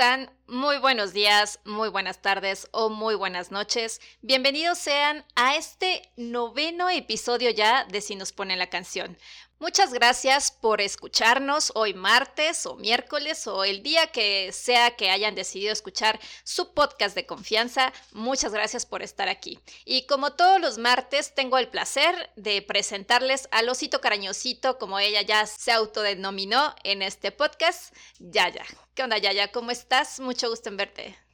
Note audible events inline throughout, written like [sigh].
Hola, ¿cómo están? Muy buenos días, muy buenas tardes o muy buenas noches. Bienvenidos sean a este noveno episodio ya de Si nos pone la canción. Muchas gracias por escucharnos hoy martes o miércoles o el día que sea que hayan decidido escuchar su podcast de confianza. Muchas gracias por estar aquí. Y como todos los martes, tengo el placer de presentarles al osito carañosito, como ella ya se autodenominó en este podcast, Yaya. ¿Qué onda, Yaya? ¿Cómo estás? Mucho gusto en verte.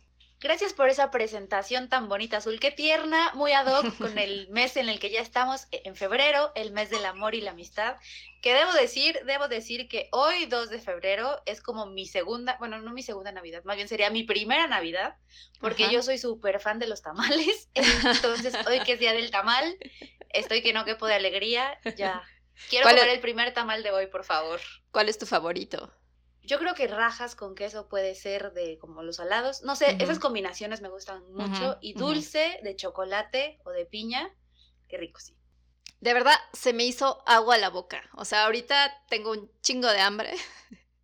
Gracias por esa presentación tan bonita, Azul. Qué tierna, muy ad hoc con [laughs] el mes en el que ya estamos, e, en febrero, el mes del amor y la amistad. Que debo decir, debo decir que hoy, 2 de febrero, es como mi segunda, bueno, no mi segunda Navidad, más bien sería mi primera Navidad, porque yo soy súper fan de los tamales. [laughs] Entonces, hoy que es día del tamal, estoy que no quepo de alegría. Ya. [laughs] Quiero comer el primer tamal de hoy, por favor. ¿Cuál es tu favorito? Yo creo que rajas con queso puede ser de como los salados. No sé, esas combinaciones me gustan mucho. y dulce de chocolate o de piña, qué rico, sí. De verdad, se me hizo agua a la boca. O sea, ahorita tengo un chingo de hambre.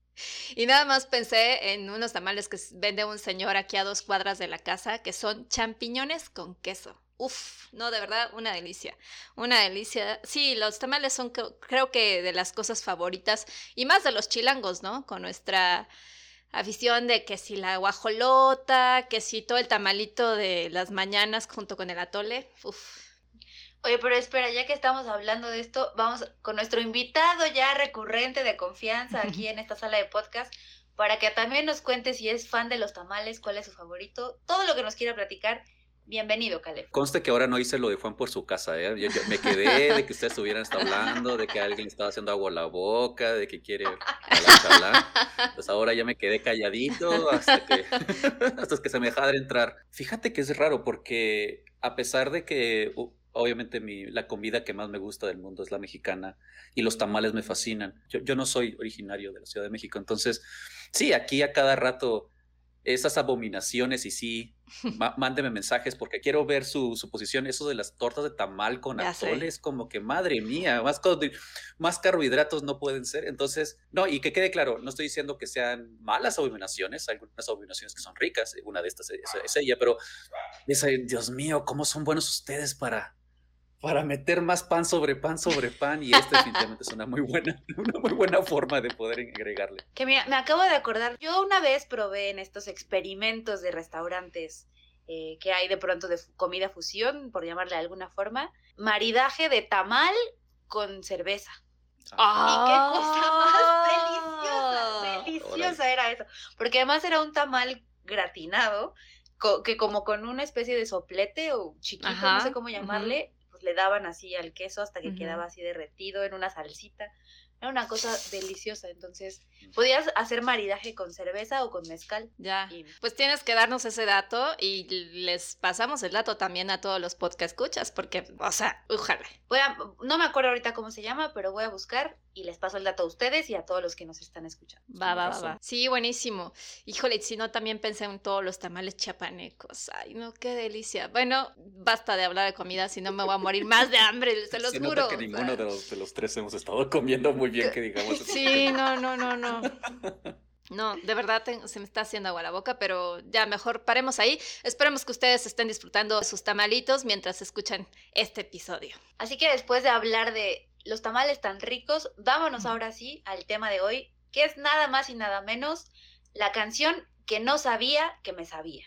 [laughs] y nada más pensé en unos tamales que vende un señor aquí a dos cuadras de la casa, que son champiñones con queso. Uf, no, de verdad, una delicia. Una delicia. Sí, los tamales son creo que de las cosas favoritas y más de los chilangos, ¿no? Con nuestra afición de que si la guajolota, que si todo el tamalito de las mañanas junto con el atole. Uf. Oye, pero espera, ya que estamos hablando de esto, vamos con nuestro invitado ya recurrente de confianza aquí en esta sala de podcast para que también nos cuente si es fan de los tamales, cuál es su favorito, todo lo que nos quiera platicar Bienvenido, Caleb. Conste que ahora no hice lo de Juan por su casa, ¿eh? Yo, me quedé de que ustedes estuvieran hablando, de que alguien estaba haciendo agua a la boca, de que quiere hablar, Pues ahora ya me quedé calladito hasta que, [laughs] hasta que se me deja de entrar. Fíjate que es raro porque a pesar de que obviamente mi, la comida que más me gusta del mundo es la mexicana y los tamales me fascinan. Yo, yo no soy originario de la Ciudad de México, entonces sí, aquí a cada rato esas abominaciones y sí, mándeme mensajes porque quiero ver su, su, posición. Eso de las tortas de tamal con atoles, como que madre mía, más, más carbohidratos no pueden ser. Entonces, no, y que quede claro, no estoy diciendo que sean malas abominaciones, hay algunas abominaciones que son ricas, una de estas es, es ella, pero Dios mío, ¿cómo son buenos ustedes para, para meter más pan sobre pan sobre pan y este definitivamente es una muy buena, [laughs] una muy buena forma de poder agregarle. Que mira, me acabo de acordar, yo una vez probé en estos experimentos de restaurantes eh, que hay de pronto de comida fusión, por llamarle de alguna forma, maridaje de tamal con cerveza. ¡Ah! ¡Y qué cosa más deliciosa! Deliciosa era eso. Porque además era un tamal gratinado, que como con una especie de soplete o chiquito, no sé cómo llamarle, le daban así al queso hasta que quedaba así derretido en una salsita. Era una cosa deliciosa, entonces podías hacer maridaje con cerveza o con mezcal. Ya, pues tienes que darnos ese dato y les pasamos el dato también a todos los podcast escuchas, porque, o sea, ojalá. Voy a, no me acuerdo ahorita cómo se llama, pero voy a buscar y les paso el dato a ustedes y a todos los que nos están escuchando. Va, va, va, Sí, buenísimo. Híjole, si no, también pensé en todos los tamales chapanecos. Ay, no, qué delicia. Bueno, basta de hablar de comida, si no me voy a morir más de hambre, se [laughs] los juro. que ninguno de, los, de los tres hemos estado comiendo muy bien, que digamos. Sí, no, no, no, no. No, de verdad se me está haciendo agua la boca, pero ya mejor paremos ahí. Esperemos que ustedes estén disfrutando de sus tamalitos mientras escuchan este episodio. Así que después de hablar de los tamales tan ricos, vámonos ahora sí al tema de hoy, que es nada más y nada menos la canción que no sabía que me sabía.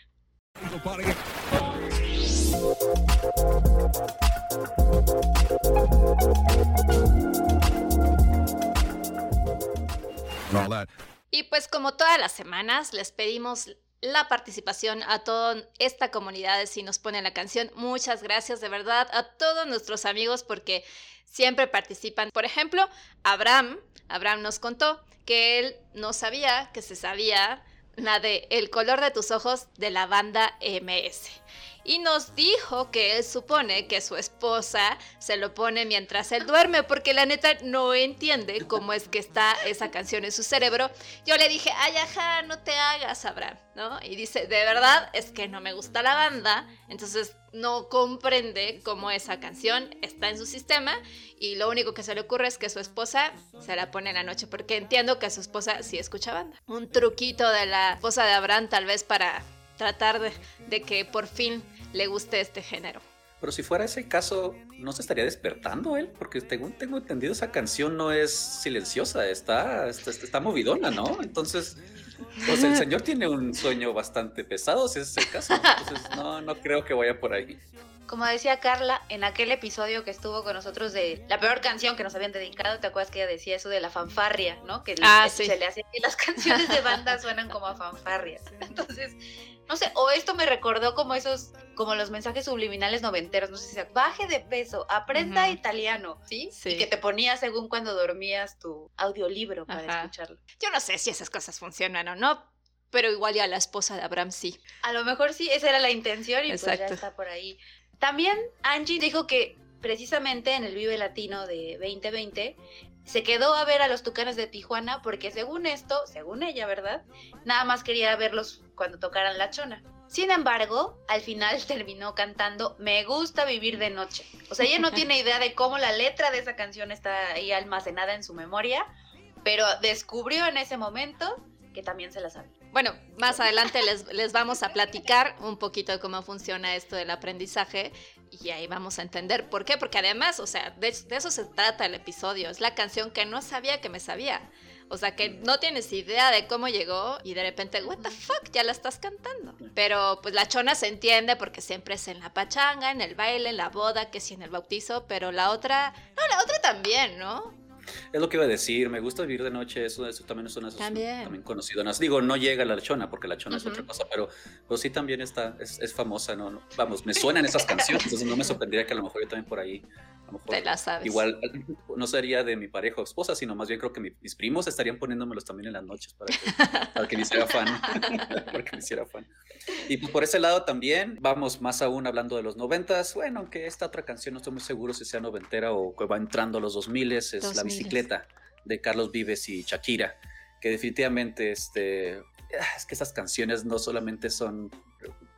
Y pues como todas las semanas, les pedimos la participación a toda esta comunidad Si nos pone la canción. Muchas gracias de verdad a todos nuestros amigos porque siempre participan. Por ejemplo, Abraham, Abraham nos contó que él no sabía que se sabía la de El color de tus ojos de la banda MS. y nos dijo que él supone que su esposa se lo pone mientras él duerme, porque la neta no entiende cómo es que está esa canción en su cerebro. Yo le dije, ay, ajá, no te hagas, Abraham, ¿no? Y dice, de verdad, es que no me gusta la banda, entonces no comprende cómo esa canción está en su sistema y lo único que se le ocurre es que su esposa se la pone en la noche, porque entiendo que su esposa sí escucha banda. Un truquito de la esposa de Abraham tal vez para tratar de, que por fin le guste este género. Pero si fuera ese caso, ¿no se estaría despertando él? Porque según tengo entendido, esa canción no es silenciosa, está, está, está movidona, ¿no? Entonces, pues el señor tiene un sueño bastante pesado, si es el caso. Entonces, no, no creo que vaya por ahí. Como decía Carla, en aquel episodio que estuvo con nosotros de la peor canción que nos habían dedicado, ¿te acuerdas que ella decía eso de la fanfarria, ¿no? Que ah, se le hacía que las [laughs] canciones de banda suenan como a fanfarrias. Entonces, no sé, o esto me recordó como esos, como los mensajes subliminales noventeros, no sé si baje de peso, aprenda italiano, ¿sí? Sí. Y que te ponía según cuando dormías tu audiolibro para Ajá. escucharlo. Yo no sé si esas cosas funcionan o no, pero igual ya la esposa de Abraham sí. A lo mejor sí, esa era la intención y pues ya está por ahí. También Angie dijo que precisamente en el Vive Latino de 2020 se quedó a ver a los Tucanes de Tijuana porque según esto, según ella, ¿verdad? Nada más quería verlos cuando tocaran la chona. Sin embargo, al final [laughs] terminó cantando Me gusta vivir de noche. O sea, ella no [laughs] tiene idea de cómo la letra de esa canción está ahí almacenada en su memoria, pero descubrió en ese momento que también se la sabía. Bueno, más adelante les, les vamos a platicar un poquito de cómo funciona esto del aprendizaje y ahí vamos a entender por qué, porque además, o sea, de, de eso se trata el episodio, es la canción que no sabía que me sabía. O sea, que no tienes idea de cómo llegó y de repente, what the fuck, ya la estás cantando. Pero pues la chona se entiende porque siempre es en la pachanga, en el baile, en la boda, que sí en el bautizo, pero la otra, no, la otra también, ¿no? Es lo que iba a decir, me gusta vivir de noche, eso, eso también es una También. también conocido. No, digo, no llega la chona, porque la chona es Ujú. otra cosa, pero, pero sí también está, es, es famosa, ¿no? no, Vamos, me suenan esas canciones, entonces no me sorprendería que a lo mejor yo también por ahí, a lo mejor Te la sabes. igual no sería de mi pareja o esposa, sino más bien creo que mi- mis primos estarían poniéndomelos también en las noches para que, para que me hiciera fan, [laughs] para que me hiciera fan. [laughs] Y pues por ese lado también, vamos más aún hablando de los noventas, bueno, aunque esta otra canción no estoy muy seguro si sea noventera o que va entrando a los dos miles, es La 2000s. Bicicleta de Carlos Vives y Shakira, que definitivamente, este, es que esas canciones no solamente son,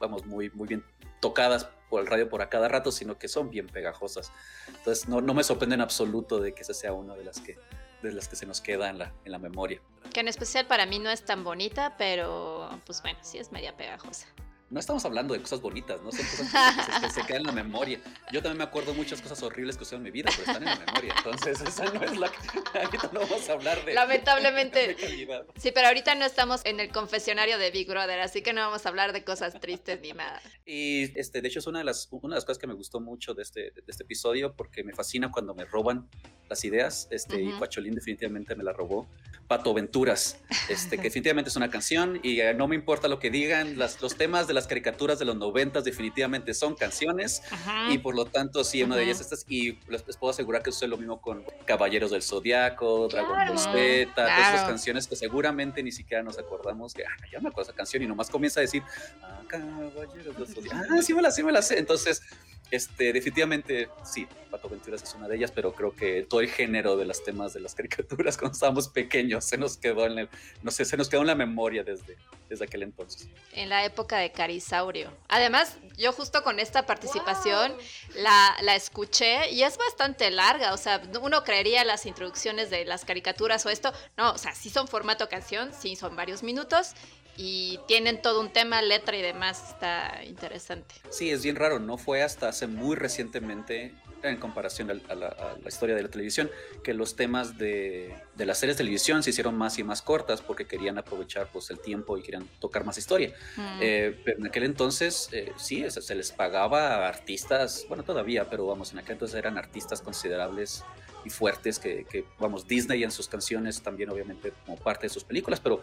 vamos, muy, muy bien tocadas por el radio por a cada rato, sino que son bien pegajosas. Entonces no, no me sorprende en absoluto de que esa sea una de las que, de las que se nos queda en la, en la memoria. Que en especial para mí no es tan bonita, pero pues bueno, sí es media pegajosa. No estamos hablando de cosas bonitas, no son cosas que se, que se quedan en la memoria. Yo también me acuerdo muchas cosas horribles que sucedieron en mi vida, pero están en la memoria. Entonces, esa no es la que [laughs] ahorita no vamos a hablar de. Lamentablemente. [laughs] de. Sí, pero ahorita no estamos en el confesionario de Big Brother, así que no vamos a hablar de cosas tristes ni nada. Y este, de hecho, es una de, las, una de las cosas que me gustó mucho de este, de este episodio, porque me fascina cuando me roban las ideas. Este, Y Ujú. Cuacholín definitivamente me la robó. Pato Venturas, este, que definitivamente es una canción y eh, no me importa lo que digan, las, los temas de las caricaturas de los noventas definitivamente son canciones Ajá. y por lo tanto sí, una de ellas estas y les, puedo asegurar que sucede lo mismo con Caballeros del Zodiaco, Dragon Ball Claro. Z, todas esas canciones que seguramente ni siquiera nos acordamos que, ah, ya me acuerdo esa canción y nomás comienza a decir, ah, Caballeros del Zodiaco, ah, sí me la sé, me la sé, entonces este, definitivamente sí, Pato Venturas es una de ellas, pero creo que todo el género de los temas de las caricaturas [laughs] cuando estábamos pequeños se nos quedó en el, no sé, se nos quedó en la memoria desde, desde aquel entonces. En la época de Carisaurio. Además, yo justo con esta participación la, la escuché y es bastante larga. O sea, uno creería las introducciones de las caricaturas o esto. No, o sea, sí son formato canción, sí son varios minutos y tienen todo un tema, letra y demás. Está interesante. Sí, es bien raro, no fue hasta hace muy recientemente, en comparación a la, a la historia de la televisión, que los temas de, de las series de televisión se hicieron más y más cortas porque querían aprovechar pues, el tiempo y querían tocar más historia. Mm. Eh, pero en aquel entonces, eh, sí, se, se les pagaba a artistas, bueno, todavía, pero vamos, en aquel entonces eran artistas considerables y fuertes que, que, vamos, Disney en sus canciones también, obviamente, como parte de sus películas, pero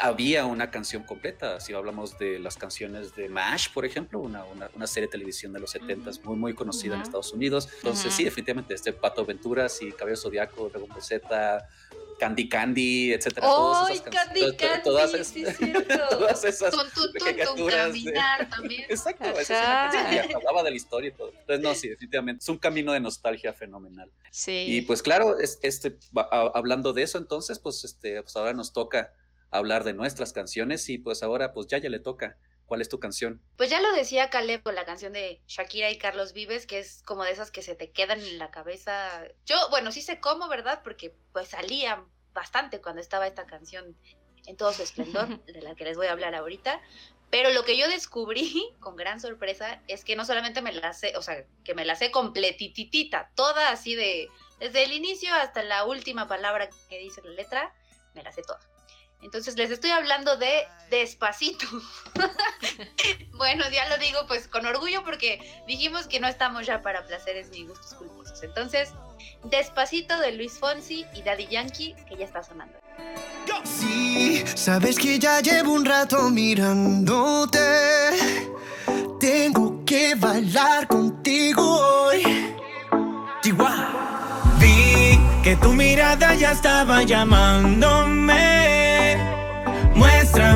había una canción completa. Si hablamos de las canciones de MASH, por ejemplo, una, una, una serie de televisión de los 70 muy, muy conocida en. Estados Unidos. Entonces, sí, definitivamente, este Pato Aventuras y Cabello Zodiaco, Dragon Ball Z, Candy Candy, etcétera. ¡Ay, Candy Candy! Todas, sí, [laughs] todas esas caminar [laughs] también. Exacto, es una canción que hablaba de la historia y todo. Entonces, no, sí, definitivamente, es un camino de nostalgia fenomenal. Sí. Y pues claro, este, hablando de eso, entonces, pues, este, pues ahora nos toca hablar de nuestras canciones y pues ahora, pues ya ya le toca. ¿Cuál es tu canción? Pues ya lo decía Caleb con la canción de Shakira y Carlos Vives, que es como de esas que se te quedan en la cabeza. Yo, bueno, sí sé cómo, ¿verdad? Porque pues salía bastante cuando estaba esta canción en todo su esplendor, [laughs] de la que les voy a hablar ahorita. Pero lo que yo descubrí [laughs] con gran sorpresa es que no solamente me la sé, o sea, que me la sé completitita, toda así de, desde el inicio hasta la última palabra que dice la letra, me la sé toda. Entonces les estoy hablando de despacito. [laughs] bueno, ya lo digo pues con orgullo porque dijimos que no estamos ya para placeres ni gustos culposos. Entonces, despacito de Luis Fonsi y Daddy Yankee, que ya está sonando. Sí, sabes que ya llevo un rato mirándote. Tengo que bailar contigo hoy. Chihuahua. Vi que tu mirada ya estaba llamándome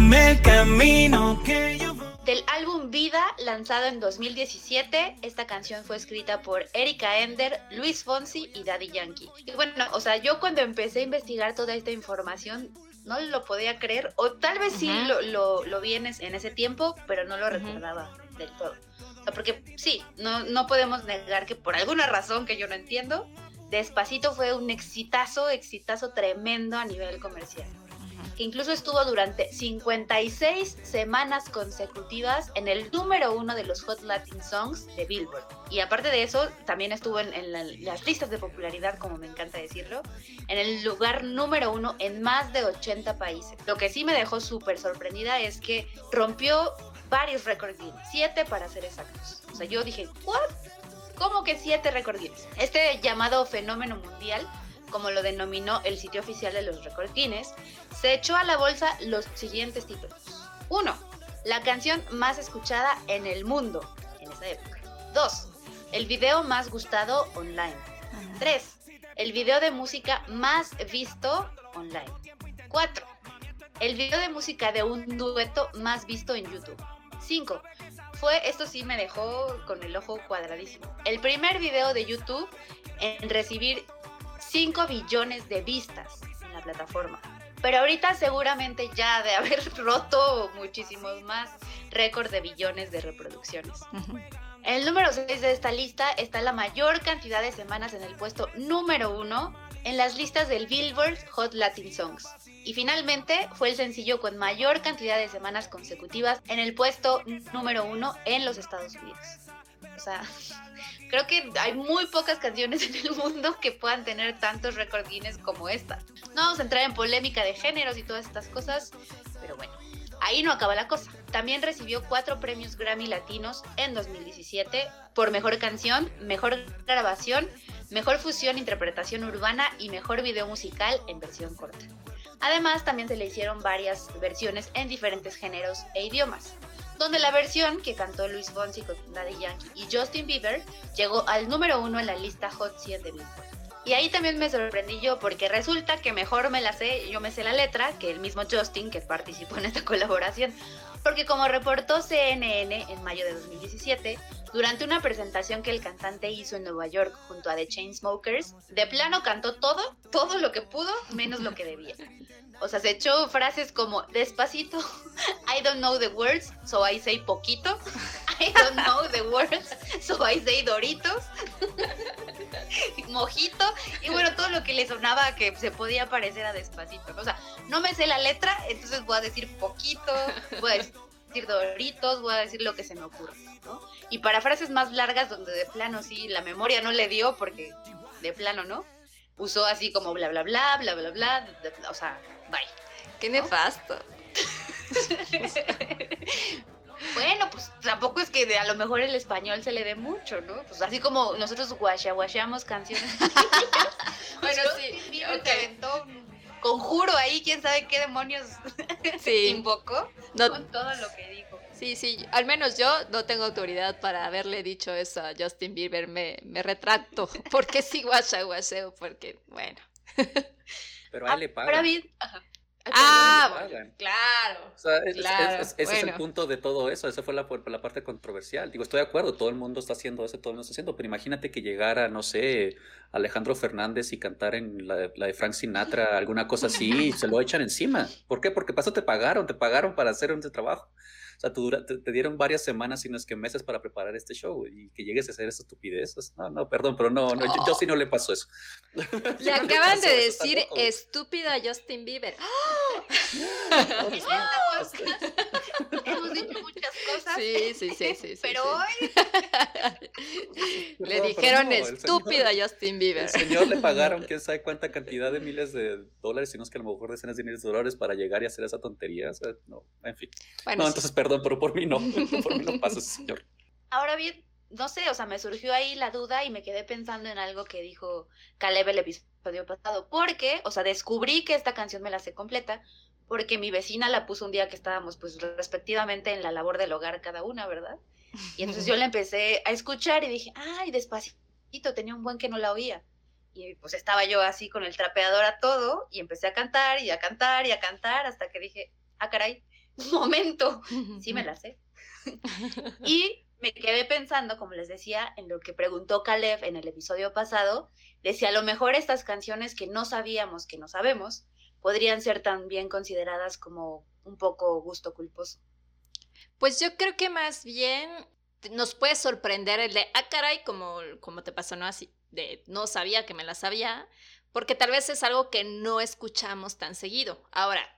Muéstrame el camino que yo Del álbum Vida, lanzado en 2017, esta canción fue escrita por Erika Ender, Luis Fonsi y Daddy Yankee. Y bueno, o sea, yo cuando empecé a investigar toda esta información, no lo podía creer, o tal vez sí lo, lo, vi en, ese tiempo, pero no lo recordaba del todo. O sea, porque sí, no, no podemos negar que por alguna razón que yo no entiendo, Despacito fue un exitazo, exitazo tremendo a nivel comercial que incluso estuvo durante 56 semanas consecutivas en el número uno de los Hot Latin Songs de Billboard. Y aparte de eso, también estuvo en, las listas de popularidad, como me encanta decirlo, en el lugar número uno en más de 80 países. Lo que sí me dejó súper sorprendida es que rompió varios récords siete para ser exactos. O sea, yo dije, ¿what? ¿Cómo que siete récords Este llamado fenómeno mundial como lo denominó el sitio oficial de los Record Guinness, se echó a la bolsa los siguientes títulos. 1. La canción más escuchada en el mundo en esa época. 2. El video más gustado online. 3. El video de música más visto online. 4. El video de música de un dueto más visto en YouTube. 5. Fue, esto sí me dejó con el ojo cuadradísimo. El primer video de YouTube en recibir 5 billones de vistas en la plataforma. Pero ahorita seguramente ya de haber [laughs] roto muchísimos más récords de billones de reproducciones. En el número 6 de esta lista está la mayor cantidad de semanas en el puesto número 1 en las listas del Billboard Hot Latin Songs. Y finalmente fue el sencillo con mayor cantidad de semanas consecutivas en el puesto número 1 en los Estados Unidos. O sea, [laughs] creo que hay muy pocas canciones en el mundo que puedan tener tantos récords Guinness como esta. No vamos a entrar en polémica de géneros y todas estas cosas, pero bueno, ahí no acaba la cosa. También recibió cuatro premios Grammy Latinos en 2017 por mejor canción, mejor grabación, mejor fusión, interpretación urbana y mejor video musical en versión corta. Además, también se le hicieron varias versiones en diferentes géneros e idiomas donde la versión que cantó Luis Fonsi con Daddy Yankee y Justin Bieber llegó al número uno en la lista Hot 100 de Billboard. Y ahí también me sorprendí yo porque resulta que mejor me la sé, yo me sé la letra, que el mismo Justin que participó en esta [laughs] colaboración. Porque como reportó CNN en mayo de 2017, durante una presentación que el cantante hizo en Nueva York junto a The Chainsmokers, de plano cantó todo, todo lo que pudo, menos lo que debía. O sea, se echó frases como despacito, [laughs] I don't know the words, so I say poquito, [laughs] I don't know the words, so I say doritos, [laughs] mojito, y bueno, todo lo que le sonaba que se podía parecer a despacito. O sea, no me sé la letra, entonces voy a decir poquito, voy a decir doritos, voy a decir lo que se me ocurre, ¿no? Y para frases más largas, donde de plano sí, la memoria no le dio, porque de plano, ¿no? Usó así como bla, bla, bla, bla, bla, bla, o sea Bye. Qué nefasto. [laughs] bueno, pues tampoco es que a lo mejor el español se le dé mucho, ¿no? Pues así como nosotros guachaguacheamos canciones. [laughs] bueno, sí. Okay. conjuro ahí, quién sabe qué demonios [laughs] sí. invocó con todo lo que dijo. Sí, sí, al menos yo no tengo autoridad para haberle dicho eso a Justin Bieber, me, me retracto, porque sí guachaguacheo, porque, bueno. Pero a él le pagan. Ahora bien, Ah, le bueno, pagan. claro. O sea, es- es- Claro, es- ese es el bueno. punto de todo eso, esa fue la, la parte controversial. Digo, estoy de acuerdo, todo el mundo está haciendo eso, todo el mundo está haciendo, pero imagínate que llegara, no sé, Alejandro Fernández y cantar en la, la de Frank Sinatra, alguna cosa así, y se lo echan encima. ¿Por qué? Porque paso te pagaron, te pagaron para hacer ese trabajo. O sea, tú dura- te, te dieron varias semanas, si no es que meses, para preparar este show y que llegues a hacer esa estupidez. pues, No, no, perdón, pero no, no yo, yo sí no le pasó eso. [laughs] Le no acaban de eso decir tampoco. estúpido a Justin Bieber. [laughs] [laughs] Este, hemos dicho muchas cosas. Sí, sí, sí, sí. sí, pero sí. hoy Le dijeron no, el señor- estúpido a Justin El Bieber. señor le [laughs] pagaron quién sabe cuánta cantidad de miles de dólares, sino es que a lo mejor decenas de miles de dólares para llegar y hacer esa tontería. O sea, no, en fin. Bueno, no, sí. entonces perdón, pero por mí no. [laughs] Por mí no pasa ese señor. Ahora bien, no sé, o sea, me surgió ahí la duda y me quedé pensando en algo que dijo Caleb el episodio pasado, porque, o sea, descubrí que esta canción me la sé completa, porque mi vecina la puso un día que estábamos, pues, respectivamente en la labor del hogar cada una, ¿verdad? Y entonces yo la empecé a escuchar y dije, ay, despacito, tenía un buen que no la oía. Y pues estaba yo así con el trapeador a todo y empecé a cantar y a cantar y a cantar hasta que dije, ah, caray, un [laughs] momento, sí me la sé. Y me quedé pensando, como les decía, en lo que preguntó Caleb en el episodio pasado, de si a lo mejor estas canciones que no sabíamos que no sabemos, podrían ser también consideradas como un poco gusto culposo. Pues yo creo que más bien nos puede sorprender el de, ah, caray, como, como te pasó, ¿no? Así, de no sabía que me la sabía, porque tal vez es algo que no escuchamos tan seguido. Ahora,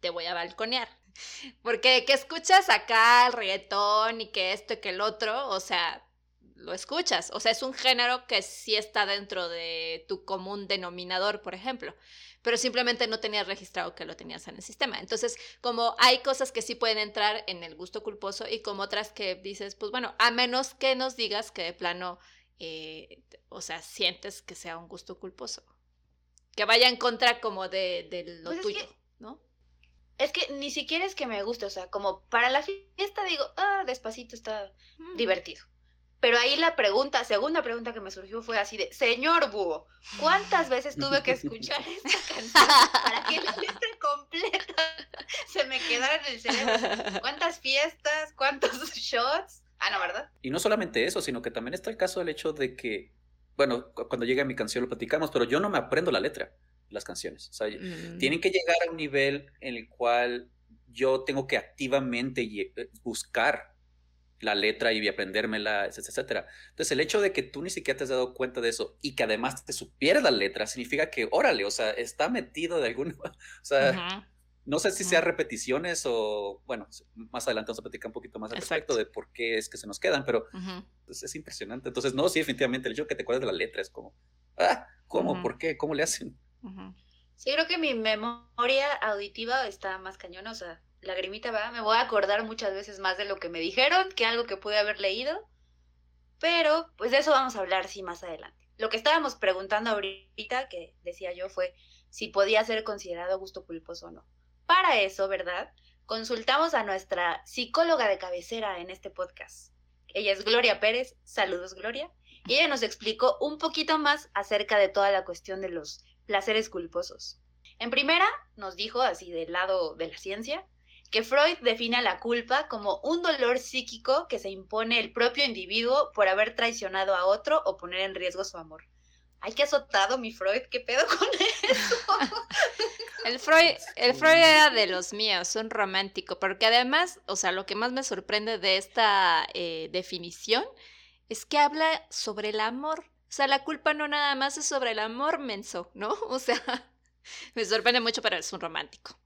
te voy a balconear. [laughs] Porque que escuchas acá el reggaetón y que esto y que el otro, o sea, lo escuchas. O sea, es un género que sí está dentro de tu común denominador, por ejemplo. Pero simplemente no tenías registrado que lo tenías en el sistema. Entonces, como hay cosas que sí pueden entrar en el gusto culposo y como otras que dices, pues bueno, a menos que nos digas que de plano, eh, o sea, sientes que sea un gusto culposo. Que vaya en contra como de, de lo Pues es tuyo, que- ¿no? Es que ni siquiera es que me guste, o sea, como para la fiesta digo, ah, despacito está Mm. divertido. Pero ahí la pregunta, segunda pregunta que me surgió fue así de, señor Búho, ¿cuántas veces tuve que escuchar [laughs] esta canción para que la letra completa [laughs] se me quedara en el cerebro? ¿Cuántas fiestas? ¿Cuántos [laughs] shots? Ah, no, ¿verdad? Y no solamente eso, sino que también está el caso del hecho de que, bueno, cu- cuando llega mi canción lo platicamos, pero yo no me aprendo la letra las canciones. O sea, Mm. tienen que llegar a un nivel en el cual yo tengo que activamente eh, buscar la letra y aprendérmela, etc- etcétera. Entonces, el hecho de que tú ni siquiera te has dado cuenta de eso y que además te supieras la letra, significa que, órale, o sea, está metido de alguna, [laughs] o sea, Ujú. no sé si sea Ujú. repeticiones o, bueno, más adelante vamos a platicar un poquito más al Exacto. respecto de por qué es que se nos quedan, pero Ujú. pues, es impresionante. Entonces, no, sí, definitivamente, el hecho de que te acuerdes de la letra es como, ah, ¿cómo? ¿Por qué? ¿Cómo le hacen? Sí, creo que mi memoria auditiva está más sea, lagrimita va, me voy a acordar muchas veces más de lo que me dijeron que algo que pude haber leído, pero pues de eso vamos a hablar sí más adelante. Lo que estábamos preguntando ahorita, que decía yo, fue si podía ser considerado gusto culposo o no. Para eso, ¿verdad? Consultamos a nuestra psicóloga de cabecera en este podcast. Ella es Gloria Pérez, saludos Gloria, y ella nos explicó un poquito más acerca de toda la cuestión de los placeres culposos. En primera, nos dijo, así del lado de la ciencia, que Freud define a la culpa como un dolor psíquico que se impone el propio individuo por haber traicionado a otro o poner en riesgo su amor. Ay, qué azotado mi Freud, qué pedo [laughs] con eso. El Freud, el Freud era de los míos, un romántico, porque además, o sea, lo que más me sorprende de esta eh, definición es que habla sobre el amor. O sea, la culpa no nada más es sobre el amor menso, ¿no? [laughs] O sea, [laughs] me sorprende mucho, pero es un romántico.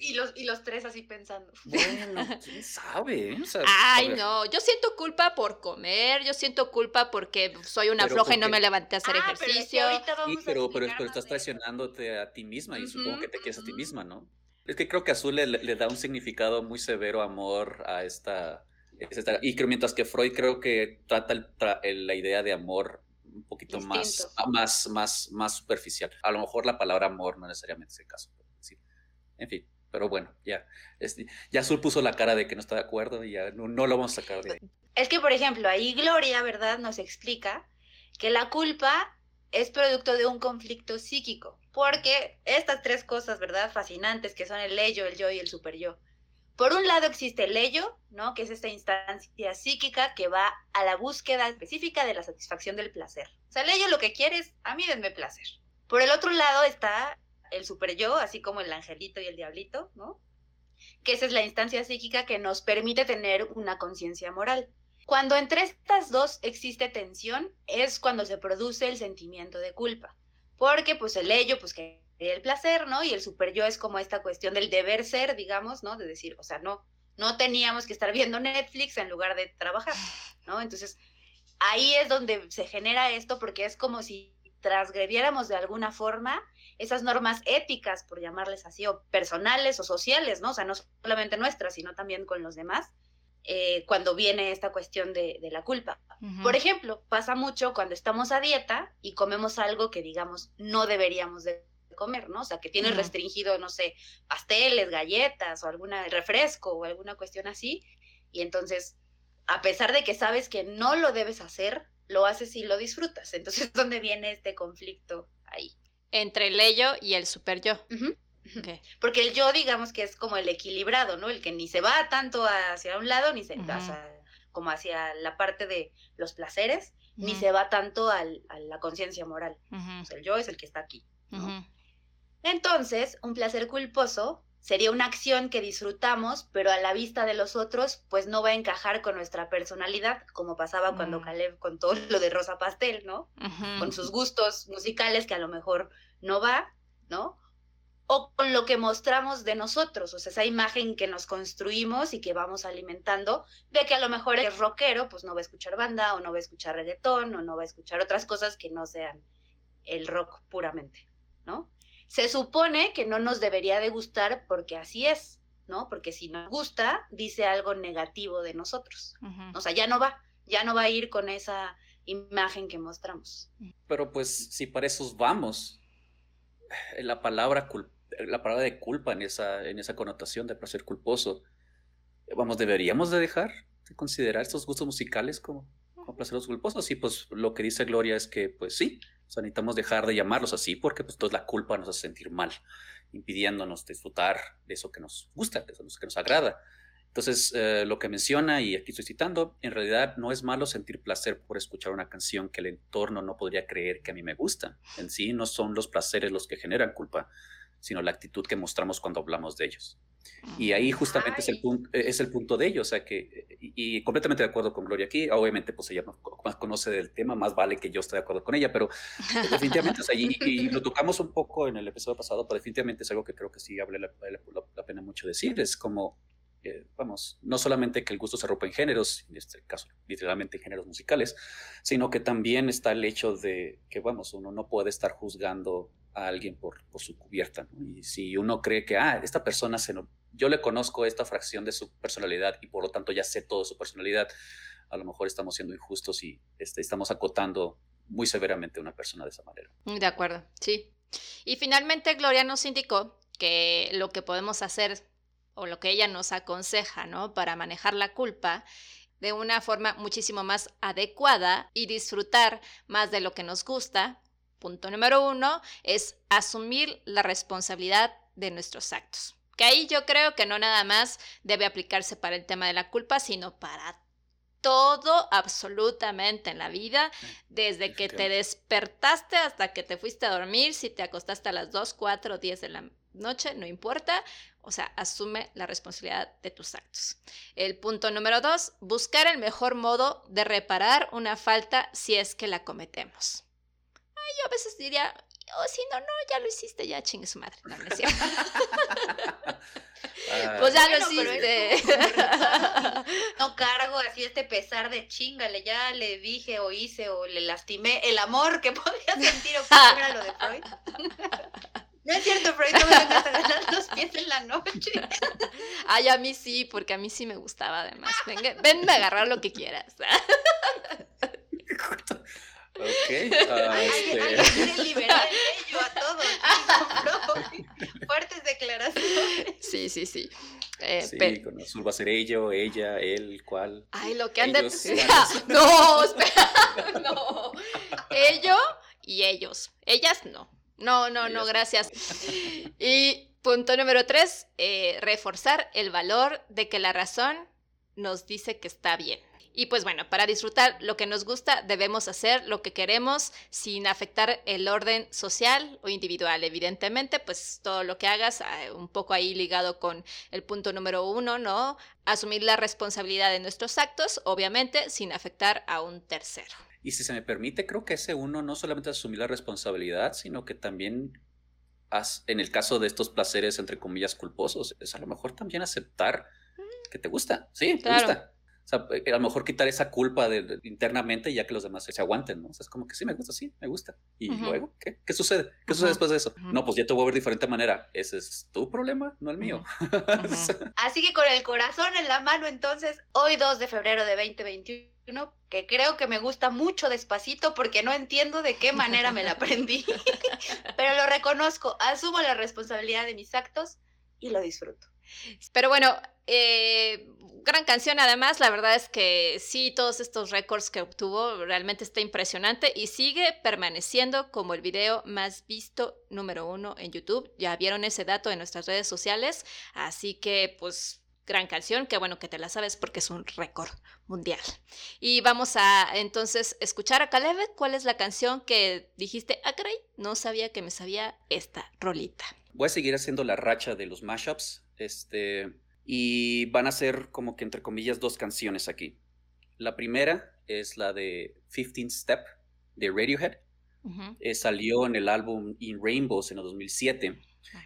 Y los, y los tres así pensando. Bueno, [laughs] quién sabe. O sea, Ay, no, yo siento culpa por comer, yo siento culpa porque soy una Pero floja y no me levanté a hacer Ah, pero es que ejercicio. ahorita Sí, a pero, pero, pero estás traicionándote a ti misma y supongo que te quieres a ti misma, ¿no? Es que creo que Azul le, le da un significado muy severo amor a esta, esta- y creo mientras que Freud creo que trata el- tra- el- la idea de amor un poquito más, Distinto. más, más, más superficial. A lo mejor la palabra amor no necesariamente es el caso. pero sí. En fin, pero bueno, ya. Este, ya Azul puso la cara de que no está de acuerdo y ya no, no lo vamos a sacar de ahí. Es que, por ejemplo, ahí Gloria, ¿verdad? Nos explica que la culpa es producto de un conflicto psíquico, porque estas tres cosas, ¿verdad? Fascinantes que son el ello, el yo y el super yo. Por un lado existe el ello, ¿no? Que es esta instancia psíquica que va a la búsqueda específica de la satisfacción del placer. O sea, el ello lo que quiere es, a mí denme placer. Por el otro lado está el super yo, así como el angelito y el diablito, ¿no? Que esa es la instancia psíquica que nos permite tener una conciencia moral. Cuando entre estas dos existe tensión, es cuando se produce el sentimiento de culpa. Porque pues el ello, pues que el placer, ¿no? Y el super yo es como esta cuestión del deber ser, digamos, ¿no? De decir, o sea, no, no teníamos que estar viendo Netflix en lugar de trabajar, [sighs] ¿no? Entonces, ahí es donde se genera esto porque es como si transgrediéramos de alguna forma esas normas éticas, por llamarles así, o personales o sociales, ¿no? O sea, no solamente nuestras, sino también con los demás. Eh, cuando viene esta cuestión de, la culpa. Por ejemplo, pasa mucho cuando estamos a dieta y comemos algo que digamos no deberíamos de comer, ¿no? O sea, que tienes restringido, no sé, pasteles, galletas o algún refresco o alguna cuestión así. Y entonces, a pesar de que sabes que no lo debes hacer, lo haces y lo disfrutas. Entonces, [laughs] ¿dónde viene este conflicto ahí? Entre el ello y el super yo. Porque el yo, digamos que es como el equilibrado, ¿no? El que ni se va tanto hacia un lado, ni se va como hacia la parte de los placeres, ni se va tanto a la conciencia moral. el yo es el que está aquí. Entonces, un placer culposo sería una acción que disfrutamos, pero a la vista de los otros, pues no va a encajar con nuestra personalidad, como pasaba cuando mm. Caleb contó [laughs] lo de Rosa Pastel, ¿no? Con sus gustos musicales que a lo mejor no va, ¿no? o con lo que mostramos de nosotros, o sea, esa imagen que nos construimos y que vamos alimentando, de que a lo mejor el rockero pues no va a escuchar banda o no va a escuchar reggaetón o no va a escuchar otras cosas que no sean el rock puramente, ¿no? Se supone que no nos debería de gustar porque así es, ¿no? Porque si nos gusta, dice algo negativo de nosotros. O sea, ya no va, ya no va a ir con esa imagen que mostramos. Pero pues si para eso vamos, la palabra culpa la palabra de culpa en esa, en esa connotación de placer culposo. Vamos, ¿deberíamos de dejar de considerar estos gustos musicales como, como placeres culposos? Y pues lo que dice Gloria es que pues sí, necesitamos dejar de llamarlos así porque pues toda la culpa nos hace sentir mal, impidiéndonos disfrutar de eso que nos gusta, de eso que nos agrada. Entonces, eh, lo que menciona, y aquí estoy citando, en realidad no es malo sentir placer por escuchar una canción que el entorno no podría creer que a mí me gusta. En sí, no son los placeres los que generan culpa, sino la actitud que mostramos cuando hablamos de ellos. Y ahí justamente es el, punto, es el punto de ellos, o sea que, y, completamente de acuerdo con Gloria aquí, obviamente pues ella más conoce del tema, más vale que yo esté de acuerdo con ella, pero definitivamente, o sea, y, lo tocamos un poco en el episodio pasado, pero definitivamente es algo que creo que sí vale la, la pena mucho decir, es como vamos, no solamente que el gusto se rompa en géneros, en este caso literalmente en géneros musicales, sino que también está el hecho de que, vamos, uno no puede estar juzgando a alguien por, su cubierta, Y si uno cree que, ah, esta persona, se yo le conozco esta fracción de su personalidad y por lo tanto ya sé todo su personalidad, a lo mejor estamos siendo injustos y este, estamos acotando muy severamente a una persona de esa manera. De acuerdo, sí. Y finalmente Gloria nos indicó que lo que podemos hacer o lo que ella nos aconseja, ¿no? Para manejar la culpa de una forma muchísimo más adecuada y disfrutar más de lo que nos gusta. Punto número uno es asumir la responsabilidad de nuestros actos. Que ahí yo creo que no nada más debe aplicarse para el tema de la culpa, sino para todo absolutamente en la vida, desde que te despertaste hasta que te fuiste a dormir, si te acostaste a las 2, 4, 10 de la noche, no importa, o sea, asume la responsabilidad de tus actos. El punto número dos, buscar el mejor modo de reparar una falta si es que la cometemos. Yo a veces diría, o oh, si no, no, ya lo hiciste, ya chingue su madre. No, no es cierto. [laughs] pues ya lo hiciste. no cargo así este pesar de chingale, ya le dije o hice o le lastimé el amor que [laughs] podía sentir o que era lo de Freud. No es cierto, Freud, no me vengas a ganar los pies en la noche. [laughs] Ay, a mí sí, porque a mí sí me gustaba además. Venga, venme a agarrar lo que quieras. Ok. [laughs] Uh, este... liberar el ello a todos. [laughs] Fuertes declaraciones. Sí, sí, sí. Eh, sí, con azul va a ser ello, ella, él, cuál. Ay, lo que anda. [laughs] no, espera. No. Ello y ellos. Ellas no. No, no, no, gracias. Y punto número tres, eh, reforzar el valor de que la razón nos dice que está bien. Y pues bueno, para disfrutar lo que nos gusta debemos hacer lo que queremos sin afectar el orden social o individual. Evidentemente, pues todo lo que hagas, ah, un poco ahí ligado con el punto número uno, ¿no? Asumir la responsabilidad de nuestros actos, obviamente, sin afectar a un tercero. Y si se me permite, creo que ese uno no solamente asumir la responsabilidad, sino que también, en el caso de estos placeres, entre comillas, culposos, es a lo mejor también aceptar mm. que te gusta, sí, te gusta. O sea, eh, a lo mejor quitar esa culpa de, internamente ya que los demás se aguanten, ¿no? O sea, es como que sí, me gusta, sí, me gusta. ¿Y luego qué? ¿Qué sucede? ¿Qué sucede después de eso? No, pues ya te voy a ver de diferente manera. Ese es tu problema, no el mío. [laughs] Así que con el corazón en la mano, entonces, hoy 2 de febrero de 2021, que creo que me gusta mucho despacito porque no entiendo de qué manera me la [laughs] aprendí, [laughs] pero lo reconozco, asumo la responsabilidad de mis actos y lo disfruto. Pero bueno, eh, gran canción además, la verdad es que sí, todos estos récords que obtuvo realmente está impresionante y sigue permaneciendo como el video más visto número uno en YouTube. Ya vieron ese dato en nuestras redes sociales, así que pues gran canción, qué bueno que te la sabes porque es un récord mundial. Y vamos a entonces escuchar a Caleb, ¿cuál es la canción que dijiste, ah, no sabía que me sabía esta rolita? Voy a seguir haciendo la racha de los mashups, este, y van a ser como que entre comillas dos canciones aquí. La primera es la de 15 Step de Radiohead. Eh, salió en el álbum In Rainbows en el 2007.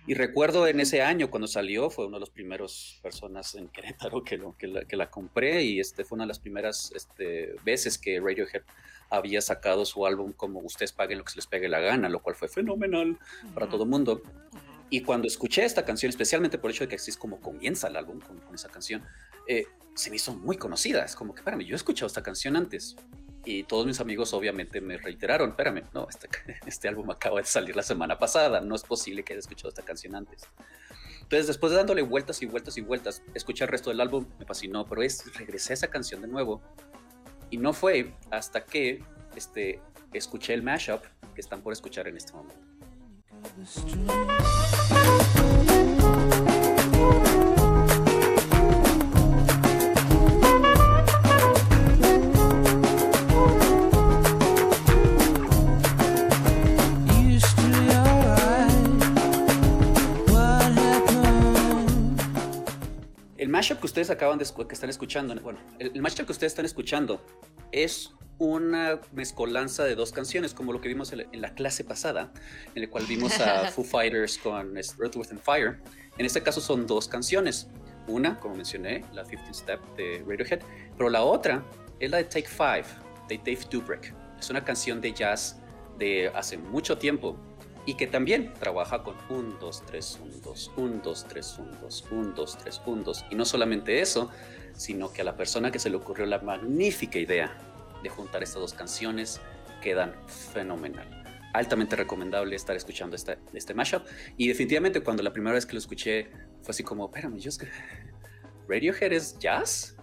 Y recuerdo en ese año cuando salió, fue una de las primeras personas en Querétaro que, lo, que, la, compré y este, fue una de las primeras este, veces que Radiohead había sacado su álbum como ustedes paguen lo que se les pegue la gana, lo cual fue fenomenal para todo el mundo. Y cuando escuché esta canción, especialmente por el hecho de que así es como comienza el álbum con, esa canción, eh, se me hizo muy conocida. Es como que, espérame, yo he escuchado esta canción antes. Y todos mis amigos obviamente me reiteraron, espérame, no, este, [laughs] este álbum acaba de salir la semana pasada, no es posible que haya escuchado esta canción antes. Entonces, después de dándole vueltas y vueltas y vueltas, escuché el resto del álbum, me fascinó, pero es, regresé a esa canción de nuevo. Y no fue hasta que este, escuché el mashup que están por escuchar en este momento. El mashup que ustedes acaban de que están escuchando, bueno, el mashup que ustedes están escuchando es una mezcolanza de dos canciones, como lo que vimos en la clase pasada, en el cual vimos a [laughs] Foo Fighters con Earth, Within Fire. En este caso son dos canciones. Una, como mencioné, la 15 Step de Radiohead, pero la otra es la de Take Five, de Dave Dubrick. Es una canción de jazz de hace mucho tiempo y que también trabaja con 1, 2, 3, 1, 2, 1, 2, 3, 1, 2, 1, 2, 3, 1, 2. Y no solamente eso, sino que a la persona que se le ocurrió la magnífica idea de juntar estas dos canciones quedan fenomenal. Altamente recomendable estar escuchando este, este mashup. Y definitivamente cuando la primera vez que lo escuché fue así como, espérame, yo es que Radiohead es jazz.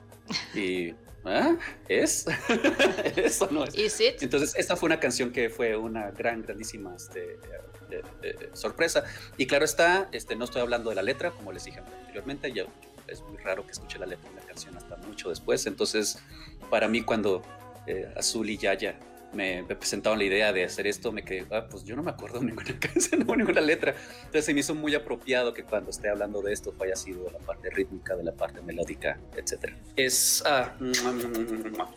Y ¿Ah? ¿Es? [laughs] ¿Eso no es? Entonces, esta fue una canción que fue una gran, grandísima este, sorpresa. Y claro está, este, no estoy hablando de la letra, como les dije anteriormente, ya es muy raro que escuche la letra de la canción hasta mucho después. Entonces, para mí, cuando eh, Azul y Yaya me, presentaron la idea de hacer esto, me quedé, ah, pues yo no me acuerdo [laughs] ninguna canción, de ninguna letra. Entonces se me hizo muy apropiado que cuando esté hablando de esto haya sido la parte rítmica, de la parte melódica, etc. Es, ah,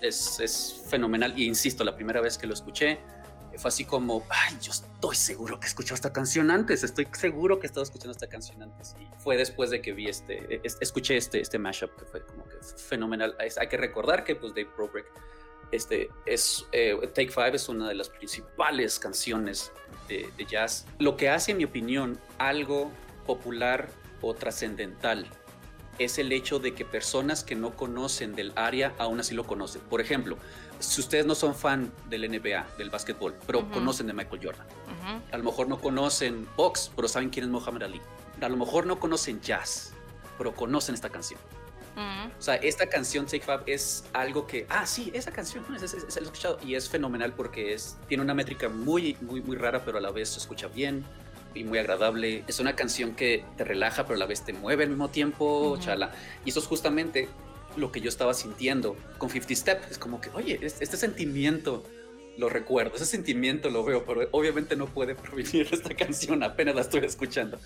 es, es fenomenal. Y insisto, la primera vez que lo escuché, fue así como, ay, yo estoy seguro que he escuchado esta canción antes, estoy seguro que he estado escuchando esta canción antes. Y fue después de que vi este, escuché este, este mashup que fue como que fenomenal. Hay que recordar que pues Dave Brobrick este, es, eh, Take Five es una de las principales canciones de, jazz. Lo que hace, en mi opinión, algo popular o trascendental es el hecho de que personas que no conocen del área aún así lo conocen. Por ejemplo, si ustedes no son fan del NBA, del básquetbol, pero conocen de Michael Jordan, a lo mejor no conocen box, pero saben quién es Muhammad Ali. A lo mejor no conocen jazz, pero conocen esta canción. O sea, esta canción Take Five es algo que, ah, sí, esa canción, es, es, es, escuchado y es fenomenal porque es, tiene una métrica muy, muy, muy rara, pero a la vez se escucha bien y muy agradable. Es una canción que te relaja, pero a la vez te mueve al mismo tiempo, chala. Y eso es justamente lo que yo estaba sintiendo con 50 Step. Es como que, oye, este sentimiento lo recuerdo, ese sentimiento lo veo, pero obviamente no puede provenir [laughs] esta canción, apenas la estoy escuchando.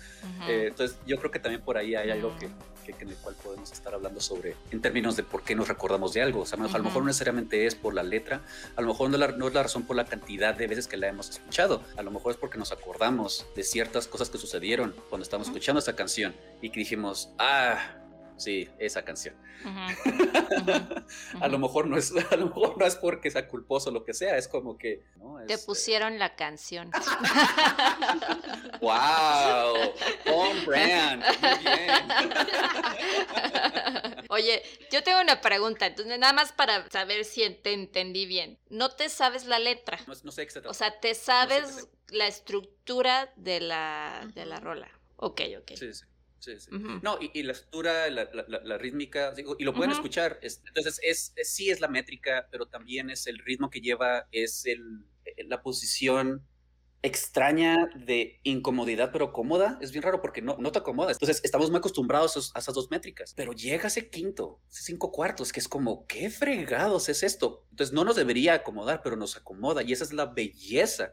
eh, entonces yo creo que también por ahí hay algo que, que, en el cual podemos estar hablando sobre, en términos de por qué nos recordamos de algo. O sea, a lo mejor no necesariamente es por la letra, a lo mejor no, la, no, es la razón por la cantidad de veces que la hemos escuchado, a lo mejor es porque nos acordamos de ciertas cosas que sucedieron cuando estábamos escuchando esta canción y que dijimos, ah, Sí, esa canción. Uh -huh. Uh -huh. a lo mejor no es, [laughs] a lo mejor no es porque sea culposo o lo que sea, es como que ¿no? es, te pusieron la canción. [laughs] wow, on brand, muy bien. [laughs] Oye, yo tengo una pregunta, entonces nada más para saber si te entendí bien. No te sabes la letra. No, no sé qué se trata. O sea, te sabes no sé la estructura de la, uh -huh. de la rola. Ok, ok. Sí, sí. Sí, sí. Uh -huh. No, y, y, la estructura, la, la, la rítmica, digo, y lo pueden uh -huh. escuchar. Es, entonces, es, es, sí es la métrica, pero también es el ritmo que lleva, es el, la posición extraña de incomodidad, pero cómoda. Es bien raro porque no, no te acomoda. Entonces, estamos muy acostumbrados a esas dos métricas. Pero llega ese quinto, ese cinco cuartos, que es como, ¿qué fregados es esto? Entonces, no nos debería acomodar, pero nos acomoda. Y esa es la belleza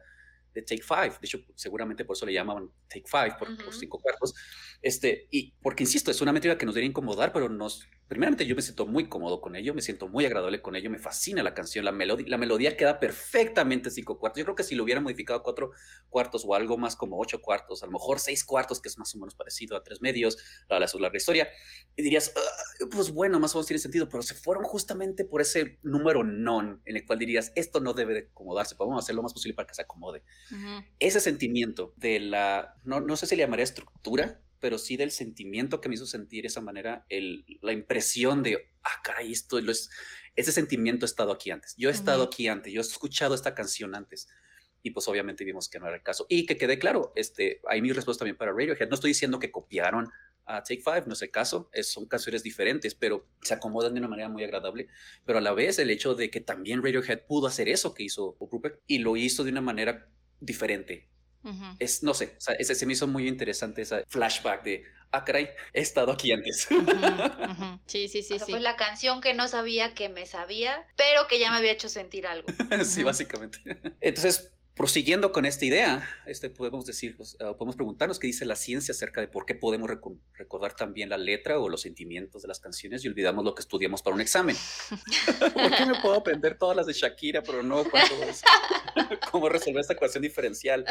de Take Five. De hecho, seguramente por eso le llamaban Take Five, por, uh -huh. por cinco cuartos. Este, y porque, insisto, es una métrica que nos debería incomodar, pero nos, primeramente yo me siento muy cómodo con ello, me siento muy agradable con ello, me fascina la canción, la, melodía, la melodía queda perfectamente cinco cuartos. Yo creo que si lo hubiera modificado a cuatro cuartos o algo más como ocho cuartos, a lo mejor seis cuartos, que es más o menos parecido a tres medios, a la, su larga historia, y dirías, uh, pues bueno, más o menos tiene sentido, pero se fueron justamente por ese número non, en el cual dirías, esto no debe de acomodarse, podemos hacer lo más posible para que se acomode. Uh -huh. Ese sentimiento de la, no, no sé si le llamaría estructura, pero sí del sentimiento que me hizo sentir esa manera, el, la impresión de, ah, caray, esto lo es, ese sentimiento ha estado aquí antes. Yo he uh -huh. estado aquí antes, yo he escuchado esta canción antes. Y pues obviamente vimos que no era el caso. Y que quede claro, este, hay mi respuesta también para Radiohead. No estoy diciendo que copiaron a Take Five, no es el caso, es, son canciones diferentes, pero se acomodan de una manera muy agradable. Pero a la vez el hecho de que también Radiohead pudo hacer eso que hizo Rupert y lo hizo de una manera diferente, Uh -huh. Es, no sé, o sea, ese, se me hizo muy interesante ese flashback de, ah, caray, he estado aquí antes. Uh -huh, uh -huh. Sí, sí, sí, o sea, sí. Pues la canción que no sabía que me sabía, pero que ya me había hecho sentir algo. sí, básicamente. Entonces, prosiguiendo con esta idea, este, podemos decir, uh, podemos preguntarnos qué dice la ciencia acerca de por qué podemos rec recordar también la letra o los sentimientos de las canciones y olvidamos lo que estudiamos para un examen. [laughs] ¿Por qué me puedo aprender todas las de Shakira, pero no [laughs] cómo resolver esta ecuación diferencial?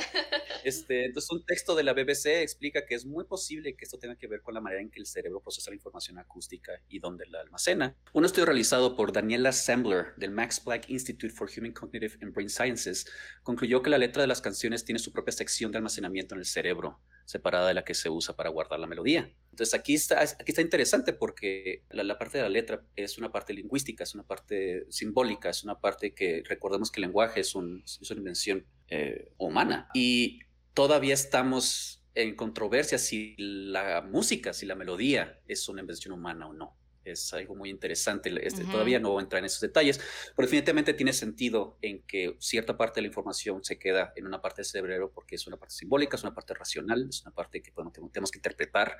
Este, entonces, un texto de la BBC explica que es muy posible que esto tenga que ver con la manera en que el cerebro procesa la información acústica y dónde la almacena. Un estudio realizado por Daniela Sembler del Max Planck Institute for Human Cognitive and Brain Sciences concluyó que la letra de las canciones tiene su propia sección de almacenamiento en el cerebro, separada de la que se usa para guardar la melodía. Entonces aquí está, aquí está interesante porque la, la, parte de la letra es una parte lingüística, es una parte simbólica, es una parte que recordemos que el lenguaje es, un, es una invención eh, humana y todavía estamos en controversia si la música, si la melodía es una invención humana o no es algo muy interesante. Este, uh -huh. Todavía no voy a entrar en esos detalles, pero definitivamente tiene sentido en que cierta parte de la información se queda en una parte del cerebro porque es una parte simbólica, es una parte racional, es una parte que bueno, tenemos que interpretar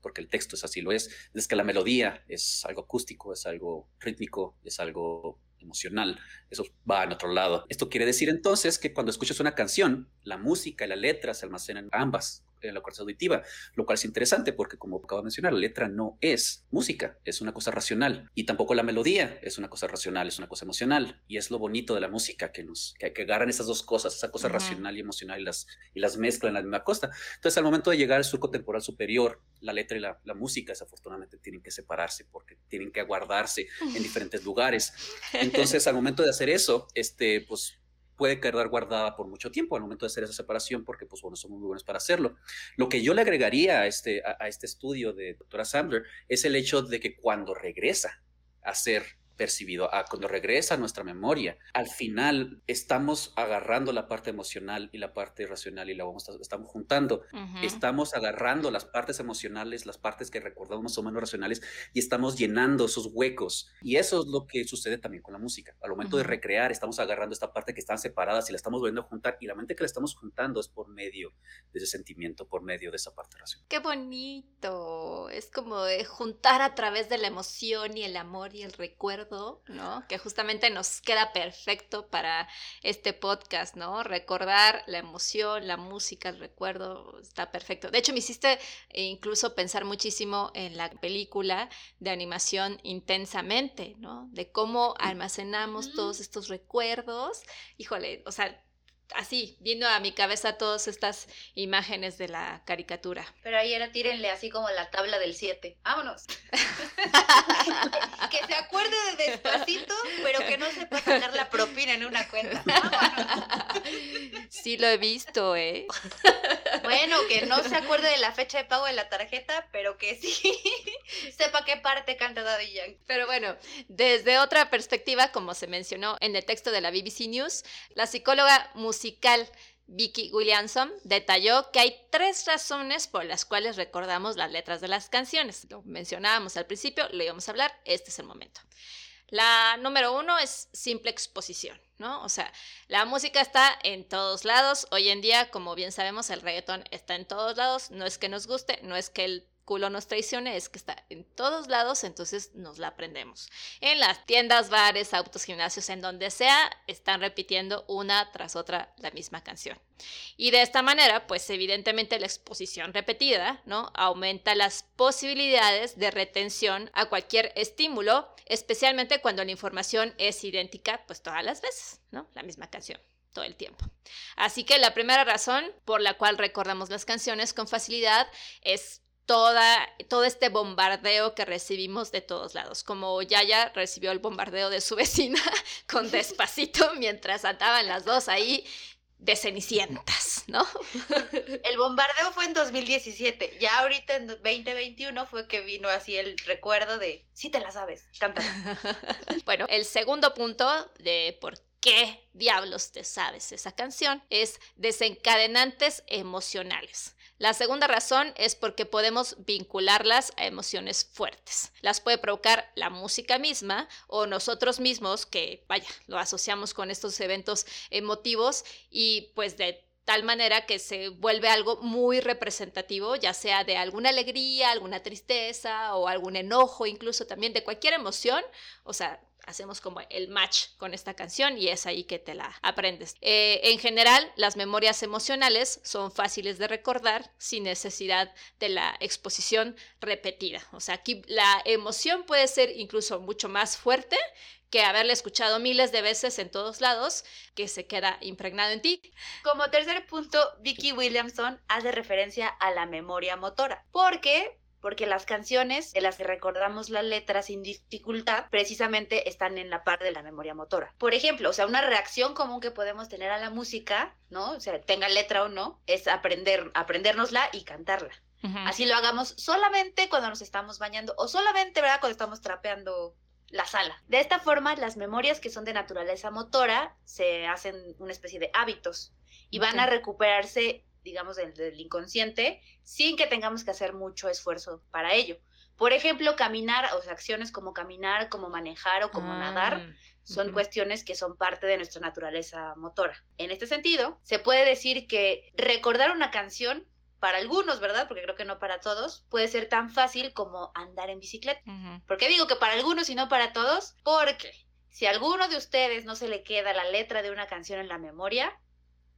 porque el texto es así lo es. Es que la melodía es algo acústico, es algo rítmico, es algo emocional, eso va en otro lado. Esto quiere decir entonces que cuando escuchas una canción, la música y la letra se almacenan ambas en la corteza auditiva, lo cual es interesante porque como acabo de mencionar, la letra no es música, es una cosa racional y tampoco la melodía es una cosa racional, es una cosa emocional y es lo bonito de la música que nos que, que agarran esas dos cosas, esa cosa uh -huh. racional y emocional y las, y las mezclan en la misma costa. Entonces al momento de llegar al surco temporal superior, la letra y la, la música desafortunadamente tienen que separarse porque tienen que aguardarse en diferentes lugares. [laughs] Entonces al momento de hacer eso, este, pues puede quedar guardada por mucho tiempo al momento de hacer esa separación porque pues bueno, somos muy buenos para hacerlo. Lo que yo le agregaría a este, a, este estudio de doctora Sandler es el hecho de que cuando regresa a hacer percibido, a cuando regresa a nuestra memoria, al final estamos agarrando la parte emocional y la parte racional y la vamos estamos juntando. Estamos agarrando las partes emocionales, las partes que recordamos más o menos racionales y estamos llenando esos huecos. Y eso es lo que sucede también con la música. Al momento de recrear, estamos agarrando esta parte que están separadas y la estamos volviendo a juntar y la mente que la estamos juntando es por medio de ese sentimiento, por medio de esa parte racional. Qué bonito. Es como juntar a través de la emoción y el amor y el recuerdo ¿no? Que justamente nos queda perfecto para este podcast, ¿no? Recordar la emoción, la música, el recuerdo, está perfecto. De hecho, me hiciste incluso pensar muchísimo en la película de animación intensamente, ¿no? De cómo almacenamos todos estos recuerdos. Híjole, o sea, así, vino a mi cabeza todas estas imágenes de la caricatura. Pero ahí era tírenle así como la tabla del 7. Vámonos. [laughs] [laughs] que se acuerde de despacito, pero que no sepa sacar la propina en una cuenta. sí lo he visto, ¿eh? [laughs] bueno, que no se acuerde de la fecha de pago de la tarjeta, pero que sí sepa qué parte canta Daddy Yankee. Pero bueno, desde otra perspectiva, como se mencionó en el texto de la BBC News, la psicóloga musical Vicky Williamson detalló que hay tres razones por las cuales recordamos las letras de las canciones. Lo mencionábamos al principio, lo íbamos a hablar, este es el momento. La número uno es simple exposición, ¿no? O sea, la música está en todos lados. Hoy en día, como bien sabemos, el reggaetón está en todos lados. No es que nos guste, no es que el culo nos traicione es que está en todos lados, entonces nos la aprendemos. En las tiendas, bares, autos, gimnasios, en donde sea, están repitiendo una tras otra la misma canción. Y de esta manera, pues evidentemente la exposición repetida, ¿no? Aumenta las posibilidades de retención a cualquier estímulo, especialmente cuando la información es idéntica, pues todas las veces, ¿no? La misma canción todo el tiempo. Así que la primera razón por la cual recordamos las canciones con facilidad es toda, todo este bombardeo que recibimos de todos lados. Como Yaya recibió el bombardeo de su [laughs] vecina con despacito mientras andaban las dos ahí de cenicientas, ¿no? [laughs] El bombardeo fue en 2017, ya ahorita en 2021 fue que vino así el recuerdo de, sí te la sabes, cántala. [laughs] Bueno, el segundo punto de por qué diablos te sabes esa canción es desencadenantes emocionales. La segunda razón es porque podemos vincularlas a emociones fuertes. Las puede provocar la música misma o nosotros mismos que, vaya, lo asociamos con estos eventos emotivos y pues de tal manera que se vuelve algo muy representativo, ya sea de alguna alegría, alguna tristeza o algún enojo, incluso también de cualquier emoción, o sea, hacemos como el match con esta canción y es ahí que te la aprendes. Eh, en general, las memorias emocionales son fáciles de recordar sin necesidad de la exposición repetida. O sea, aquí la emoción puede ser incluso mucho más fuerte que haberle escuchado miles de veces en todos lados, que se queda impregnado en ti. Como tercer punto, Vicky Williamson hace referencia a la memoria motora, porque porque las canciones de las que recordamos las letras sin dificultad precisamente están en la parte de la memoria motora. Por ejemplo, o sea, una reacción común que podemos tener a la música, ¿no? O sea, tenga letra o no, es aprender, aprendérnosla y cantarla. Así lo hagamos solamente cuando nos estamos bañando o solamente, ¿verdad? Cuando estamos trapeando la sala. De esta forma, las memorias que son de naturaleza motora se hacen una especie de hábitos y van a recuperarse digamos, del, inconsciente, sin que tengamos que hacer mucho esfuerzo para ello. Por ejemplo, caminar, o sea, acciones como caminar, como manejar o como nadar, ah, son cuestiones que son parte de nuestra naturaleza motora. En este sentido, se puede decir que recordar una canción, para algunos, ¿verdad? Porque creo que no para todos, puede ser tan fácil como andar en bicicleta. ¿Por qué digo que para algunos y no para todos? Porque si a alguno de ustedes no se le queda la letra de una canción en la memoria,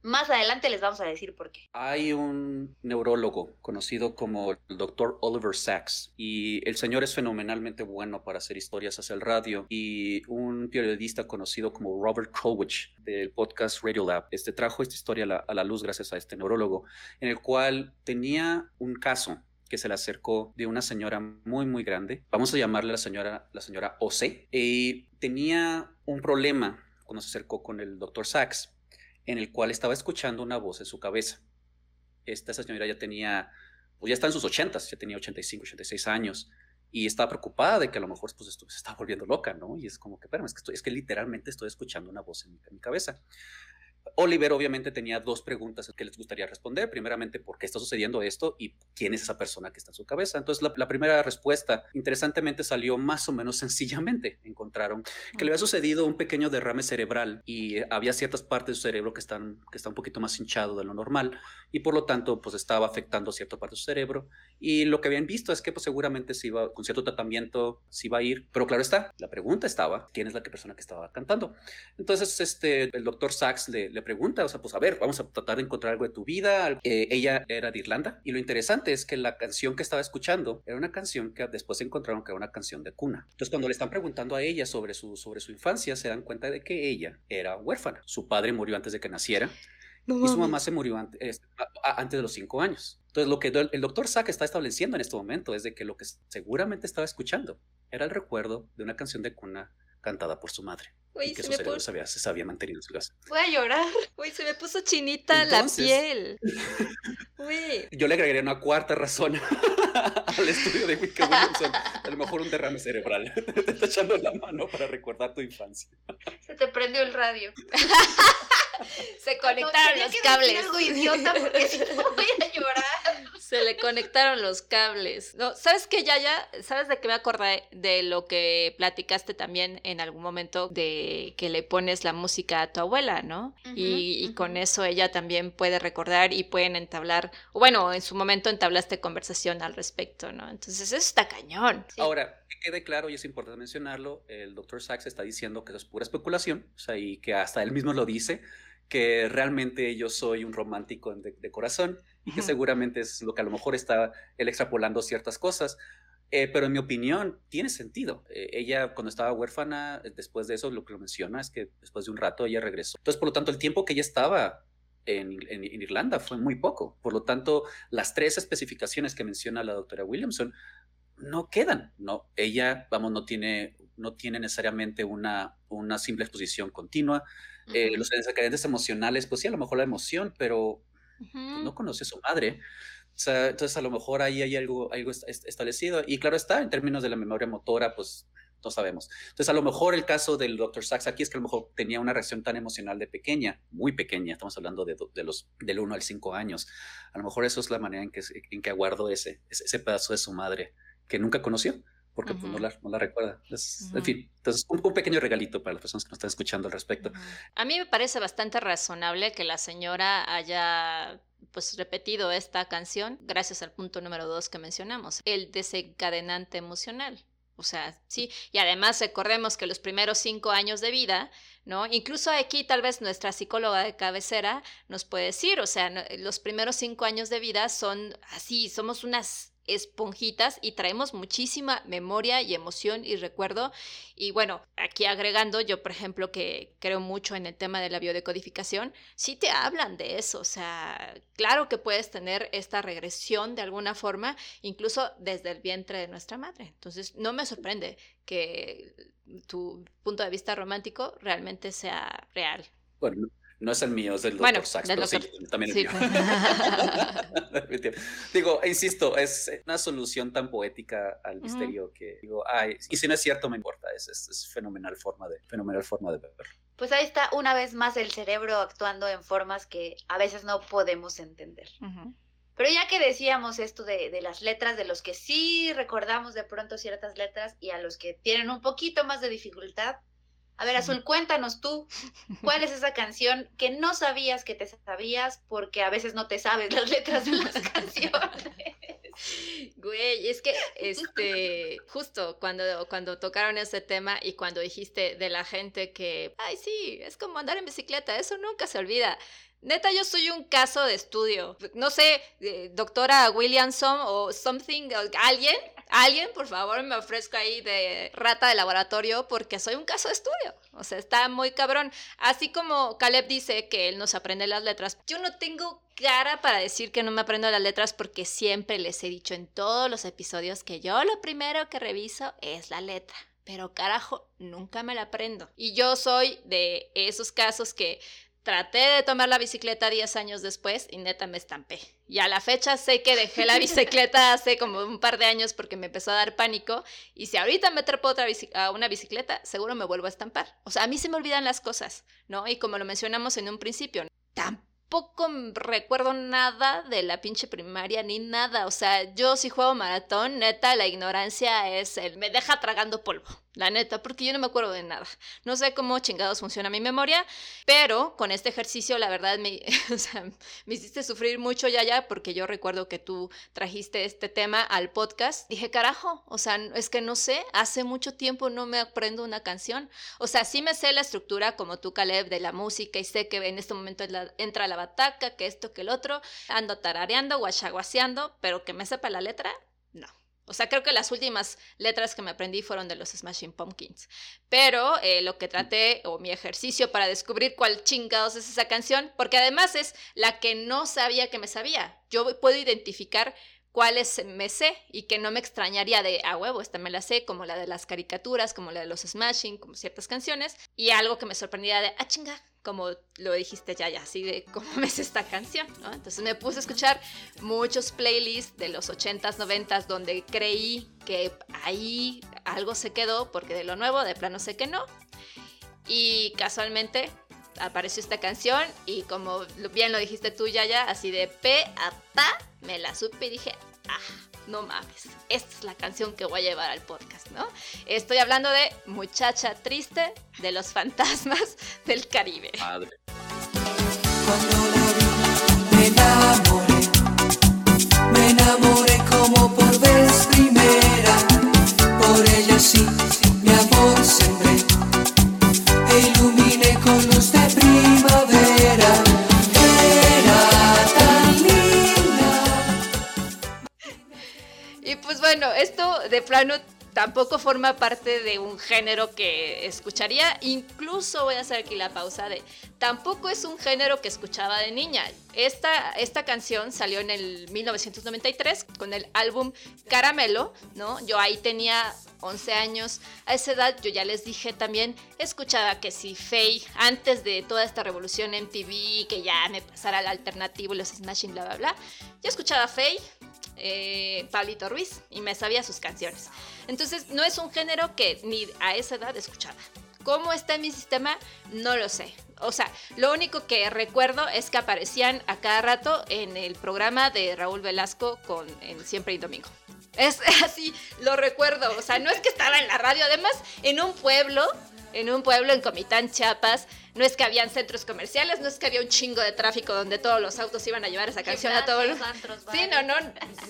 más adelante les vamos a decir por qué. Hay un neurólogo conocido como el doctor Oliver Sacks y el señor es fenomenalmente bueno para hacer historias hacia el radio y un periodista conocido como Robert Krulwich del podcast Radio Lab este, trajo esta historia a la, a la luz gracias a este neurólogo en el cual tenía un caso que se le acercó de una señora muy muy grande, vamos a llamarle la señora la señora OC, y tenía un problema cuando se acercó con el doctor Sachs en el cual estaba escuchando una voz en su cabeza. Esta señora ya tenía, pues ya está en sus ochentas, ya tenía 85, 86 años, y estaba preocupada de que a lo mejor pues, se estaba volviendo loca, ¿no? Y es como que, espérame, es que, estoy, es que literalmente estoy escuchando una voz en mi cabeza. Oliver obviamente tenía dos preguntas que les gustaría responder. Primeramente, ¿por qué está sucediendo esto? Y quién es esa persona que está en su cabeza. Entonces, la, primera respuesta, interesantemente, salió más o menos [laughs] sencillamente. Encontraron que le había sucedido un pequeño derrame cerebral y había ciertas partes de su cerebro que están, que están un poquito más hinchado de lo normal y por lo tanto, pues estaba afectando cierta parte de su cerebro. Y lo que habían visto es que pues seguramente se iba, con cierto tratamiento, se iba a ir. Pero claro está, la pregunta estaba, ¿quién es la persona que estaba cantando? Entonces, este, el doctor Sachs le le pregunta, o sea, pues a ver, vamos a tratar de encontrar algo de tu vida. Eh, ella era de Irlanda y lo interesante es que la canción que estaba escuchando era una canción que después encontraron que era una canción de cuna. Entonces cuando le están preguntando a ella sobre su, sobre su infancia, se dan cuenta de que ella era huérfana. Su padre murió antes de que naciera. y su mamá se murió antes, antes de los cinco años. Entonces, lo que el doctor Sack está estableciendo en este momento es de que lo que seguramente estaba escuchando era el recuerdo de una canción de cuna cantada por su madre. y que su cerebro se, sabía, mantener en su casa. Voy a llorar. Uy, se me puso chinita la piel. [laughs] Yo le agregaría una cuarta razón [laughs] [laughs] al estudio de Wicca Williamson. A lo mejor un derrame cerebral. [laughs] te está echando la mano para recordar tu infancia. Se te prendió el radio. [laughs] se conectaron los cables. Algo idiota porque si no voy a llorar. Se le conectaron los cables. No, ¿sabes qué, Yaya? ¿Sabes de qué me acordé? De lo que platicaste también en algún momento de que le pones la música a tu abuela, ¿no? y, con eso ella también puede recordar y pueden entablar, o bueno, en su momento entablaste conversación al respecto, ¿no? Entonces eso está cañón. Ahora, que quede claro y es importante mencionarlo, el doctor Sachs está diciendo que eso es pura especulación, o sea, y que hasta él mismo lo dice, que realmente yo soy un romántico de, corazón y que seguramente es lo que a lo mejor está él extrapolando ciertas cosas. Eh, pero en mi opinión tiene sentido. Eh, ella cuando estaba huérfana, después de eso lo que lo menciona es que después de un rato ella regresó. Entonces, por lo tanto, el tiempo que ella estaba en, en, Irlanda fue muy poco. Por lo tanto, las tres especificaciones que menciona la doctora Williamson no quedan. No, ella, vamos, no tiene, no tiene necesariamente una, una simple exposición continua. Eh, los antecedentes emocionales, pues sí, a lo mejor la emoción, pero pues, no conoce a su madre. O sea, entonces a lo mejor ahí hay algo, algo establecido. Y claro está, en términos de la memoria motora, pues no sabemos. Entonces a lo mejor el caso del Dr. Sachs aquí es que a lo mejor tenía una reacción tan emocional de pequeña, muy pequeña, estamos hablando de, de los del 1 al 5 años. A lo mejor eso es la manera en que, en que aguardó ese, ese pedazo de su madre que nunca conoció porque pues, no, la, no, la, recuerda. En fin, entonces un, un, pequeño regalito para las personas que nos están escuchando al respecto. A mí me parece bastante razonable que la señora haya pues repetido esta canción gracias al punto número dos que mencionamos, el desencadenante emocional. O sea, sí, y además recordemos que los primeros cinco años de vida, ¿no? Incluso aquí tal vez nuestra psicóloga de cabecera nos puede decir, o sea, los primeros cinco años de vida son así, somos unas esponjitas y traemos muchísima memoria y emoción y recuerdo. Y bueno, aquí agregando, yo por ejemplo que creo mucho en el tema de la biodecodificación, sí te hablan de eso, o sea, claro que puedes tener esta regresión de alguna forma, incluso desde el vientre de nuestra madre. Entonces, no me sorprende que tu punto de vista romántico realmente sea real. Bueno, no es el mío, es del bueno, Dr. Sachs, pero sí, también es mío. digo, insisto, es una solución tan poética al misterio que digo, ay, y si no es cierto, me importa, es, es, fenomenal forma de, fenomenal forma de verlo. Pues ahí está una vez más el cerebro actuando en formas que a veces no podemos entender. Pero ya que decíamos esto de, de, las letras, de los que sí recordamos de pronto ciertas letras y a los que tienen un poquito más de dificultad, a ver, Azul, cuéntanos tú, ¿cuál es esa canción que no sabías que te sabías porque a veces no te sabes las letras de las [laughs] canciones? Güey, es que, este, justo cuando, cuando tocaron ese tema y cuando dijiste de la gente que, ay, sí, es como andar en bicicleta, eso nunca se olvida. Neta, yo soy un caso de estudio. No sé, eh, doctora Williamson o something, alguien, alguien, por favor, me ofrezco ahí de rata de laboratorio porque soy un caso de estudio. O sea, está muy cabrón. Así como Caleb dice que él nos aprende las letras, yo no tengo cara para decir que no me aprendo las letras porque siempre les he dicho en todos los episodios que yo lo primero que reviso es la letra pero carajo, nunca me la aprendo. Y yo soy de esos casos que Traté de tomar la bicicleta 10 años después y neta me estampé. Y a la fecha sé que dejé la bicicleta [laughs] hace como un par de años porque me empezó a dar pánico. Y si ahorita me trepo otra a una bicicleta, seguro me vuelvo a estampar. O sea, a mí se me olvidan las cosas, ¿no? Y como lo mencionamos en un principio, tampoco recuerdo nada de la pinche primaria ni nada. O sea, yo si juego maratón, neta, la ignorancia es el me deja tragando polvo la neta, porque yo no me acuerdo de nada. No sé cómo chingados funciona mi memoria, pero con este ejercicio la verdad me, [laughs] me hiciste sufrir mucho ya ya porque yo recuerdo que tú trajiste este tema al podcast. Dije, carajo, o sea, es que no sé, hace mucho tiempo no me aprendo una canción. O sea, sí me sé la estructura como tú, Caleb, de la música y sé que en este momento entra la bataca, que esto, que el otro. Ando tarareando, guachaguaseando, pero que me sepa la letra, no. O sea, creo que las últimas letras que me aprendí fueron de los Smashing Pumpkins. Pero eh, lo que traté, o mi ejercicio para descubrir cuál chingados es esa canción, porque además es la que no sabía que me sabía. Yo puedo identificar cuáles me sé y que no me extrañaría de, a huevo, esta me la sé, como la de las caricaturas, como la de los Smashing, como ciertas canciones, y algo que me sorprendía de, ah, chinga, como lo dijiste ya, ya, así de cómo es esta canción, ¿no? Entonces me puse a escuchar muchos playlists de los 80s, 90s donde creí que ahí algo se quedó, porque de lo nuevo de plano sé que no. Y casualmente apareció esta canción y como bien lo dijiste tú, ya, ya, así de P a pa, me la supe y dije, ah, no mames, esta es la canción que voy a llevar al podcast, ¿no? Estoy hablando de Muchacha Triste de los Fantasmas del Caribe. Padre. Cuando la vi, me enamoré, me enamoré como por vez primera, por ella sí, mi amor sembré, e iluminé con luz de primavera. Pues bueno, esto de plano tampoco forma parte de un género que escucharía. Incluso voy a hacer aquí la pausa de, tampoco es un género que escuchaba de niña. Esta, esta canción salió en el 1993 con el álbum Caramelo, ¿no? Yo ahí tenía 11 años. A esa edad yo ya les dije también, escuchaba que si Faye, antes de toda esta revolución en TV, que ya me pasara al alternativo, los Smashing, bla, bla, bla, yo escuchaba Faye, eh, Pablito Ruiz y me sabía sus canciones. Entonces no es un género que ni a esa edad escuchaba. ¿Cómo está en mi sistema? No lo sé. O sea, lo único que recuerdo es que aparecían a cada rato en el programa de Raúl Velasco con en Siempre y Domingo. Es [laughs] así, lo recuerdo. O sea, no es que estaba en la radio. Además, en un pueblo, en un pueblo en Comitán, Chiapas, no es que habían centros comerciales, no es que había un chingo de tráfico donde todos los autos iban a llevar esa canción a todos los... Sí, no, no,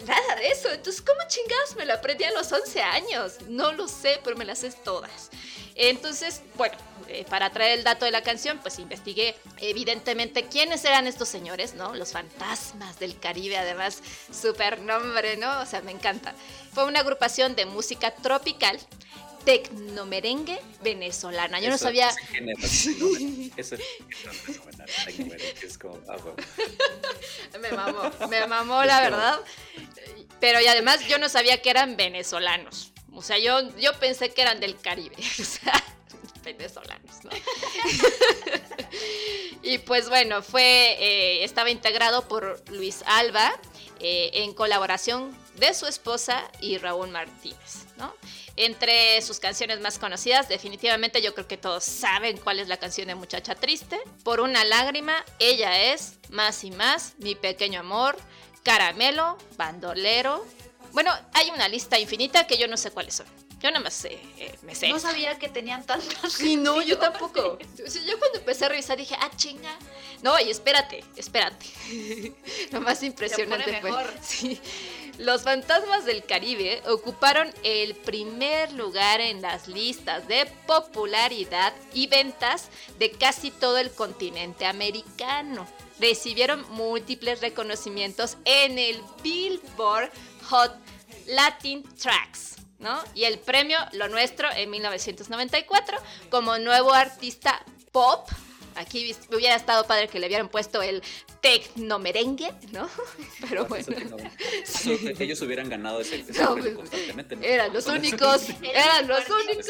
nada de eso. Entonces, ¿cómo chingados me la aprendí a los 11 años? No lo sé, pero me las sé todas. Entonces, bueno, eh, para traer el dato de la canción, pues investigué evidentemente quiénes eran estos señores, ¿no? Los fantasmas del Caribe, además, súper nombre, ¿no? O sea, me encanta. Fue una agrupación de música tropical tecnomerengue venezolana. Yo no sabía. Ese [laughs] es como. Ah, me mamó, me mamó la verdad. Pero y además yo no sabía que eran venezolanos. O sea, yo, yo pensé que eran del Caribe. [laughs] O sea, venezolanos, ¿no? [laughs] y pues bueno, fue. Eh, estaba integrado por Luis Alba eh, en colaboración de su esposa y Raúl Martínez, ¿no? Entre sus canciones más conocidas, definitivamente yo creo que todos saben cuál es la canción de Muchacha Triste. Por una lágrima, ella es Más y Más, Mi Pequeño Amor, Caramelo, Bandolero. Bueno, hay una lista infinita que yo no sé cuáles son. Yo nada más sé, eh, me sé. No sabía que tenían tantas. Sí, no, yo tampoco. [laughs] yo cuando empecé a revisar dije, ah, chinga. No, y espérate, espérate. [laughs] Lo más impresionante fue. Sí. Los fantasmas del Caribe ocuparon el primer lugar en las listas de popularidad y ventas de casi todo el continente americano. Recibieron múltiples reconocimientos en el Billboard Hot Latin Tracks. ¿no? Y el premio Lo Nuestro en 1994 como nuevo artista pop Aquí hubiera estado padre que le hubieran puesto el tecnomerengue, ¿no? [laughs] Pero bueno. [laughs] Ellos hubieran ganado ese, ese constantemente. Eran los únicos, [laughs] eran los únicos.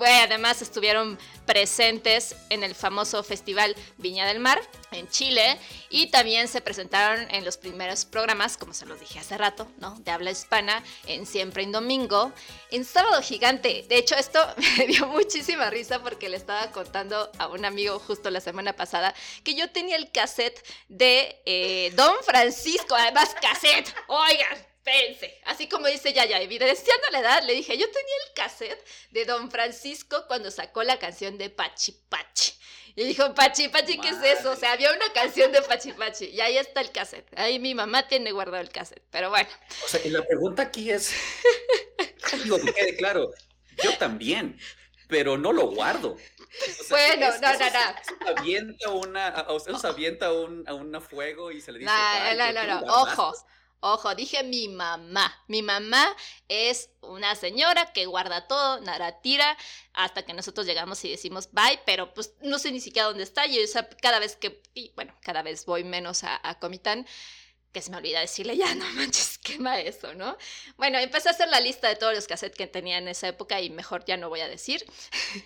Además estuvieron presentes en el famoso festival Viña del Mar en Chile y también se presentaron en los primeros programas, como se los dije hace rato, ¿no? De habla hispana en Siempre en Domingo, en Sábado Gigante. De hecho, esto [laughs] me dio muchísima risa porque le estaba contando a un amigo justo la semana pasada que yo tenía el cassette de eh, Don Francisco, además cassette, oigan, Pense, así como dice Yaya, evidenciando la edad, le dije, yo tenía el cassette de Don Francisco cuando sacó la canción de Pachi Pachi. Y dijo, Pachi Pachi, ¿qué es eso? O sea, había una canción de Pachi Pachi. Y ahí está el cassette. Ahí mi mamá tiene guardado el cassette. Pero bueno. O sea, y la pregunta aquí es, digo, que quede claro, yo también, pero no lo guardo. bueno, no, no, no. Avienta, una, o sea, se avienta un, a un fuego y se le dice... No, no, no, no, ojo. Ojo, dije mi mamá. Mi mamá es una señora que guarda todo, nada tira, hasta que nosotros llegamos y decimos bye, pero pues no sé ni siquiera dónde está. Yo cada vez que, bueno, cada vez voy menos a, a Comitán, que se me olvida decirle, ya no manches, quema eso, ¿no? Bueno, empecé a hacer la lista de todos los cassettes que tenía en esa época y mejor ya no voy a decir.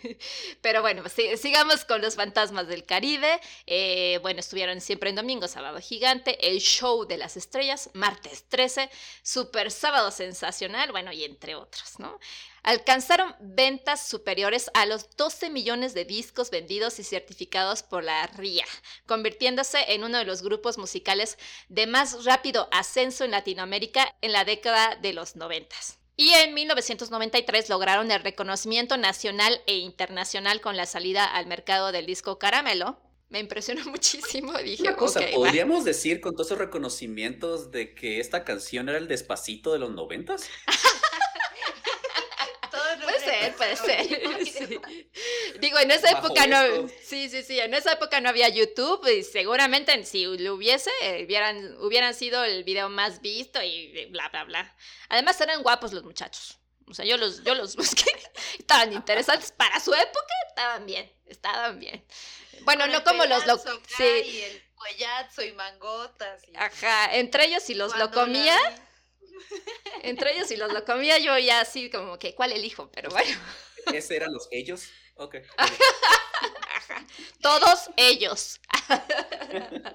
[laughs] Pero bueno, pues, sigamos con los fantasmas del Caribe. Eh, bueno, estuvieron siempre en domingo, sábado gigante, el show de las estrellas, martes 13, super sábado sensacional, bueno, y entre otros, ¿no? Alcanzaron ventas superiores a los 12 millones de discos vendidos y certificados por la RIA, convirtiéndose en uno de los grupos musicales de más rápido ascenso en Latinoamérica en la década de los 90. Y en 1993 lograron el reconocimiento nacional e internacional con la salida al mercado del disco Caramelo, me impresionó [laughs] muchísimo. Dije, Una cosa, ¿podríamos decir con todos esos reconocimientos de que esta canción era el despacito de los noventas? [laughs] puede [laughs] ser. Digo, en esa época no. Sí, sí, sí. En esa época no había YouTube y seguramente si lo hubiese, hubieran, hubieran sido el video más visto y bla, bla, bla. Además, eran guapos los muchachos. O sea, yo los, yo los [laughs] busqué. Estaban interesantes para su época, estaban bien, estaban bien. Bueno, no como los locos. Sí. Y el cuellazo y mangotas. Ajá, entre ellos si los lo comía. Entre ellos y los lo comía yo ya así como que, ¿cuál elijo? Pero bueno. ¿Ese eran los ellos? Ok. Todos ellos.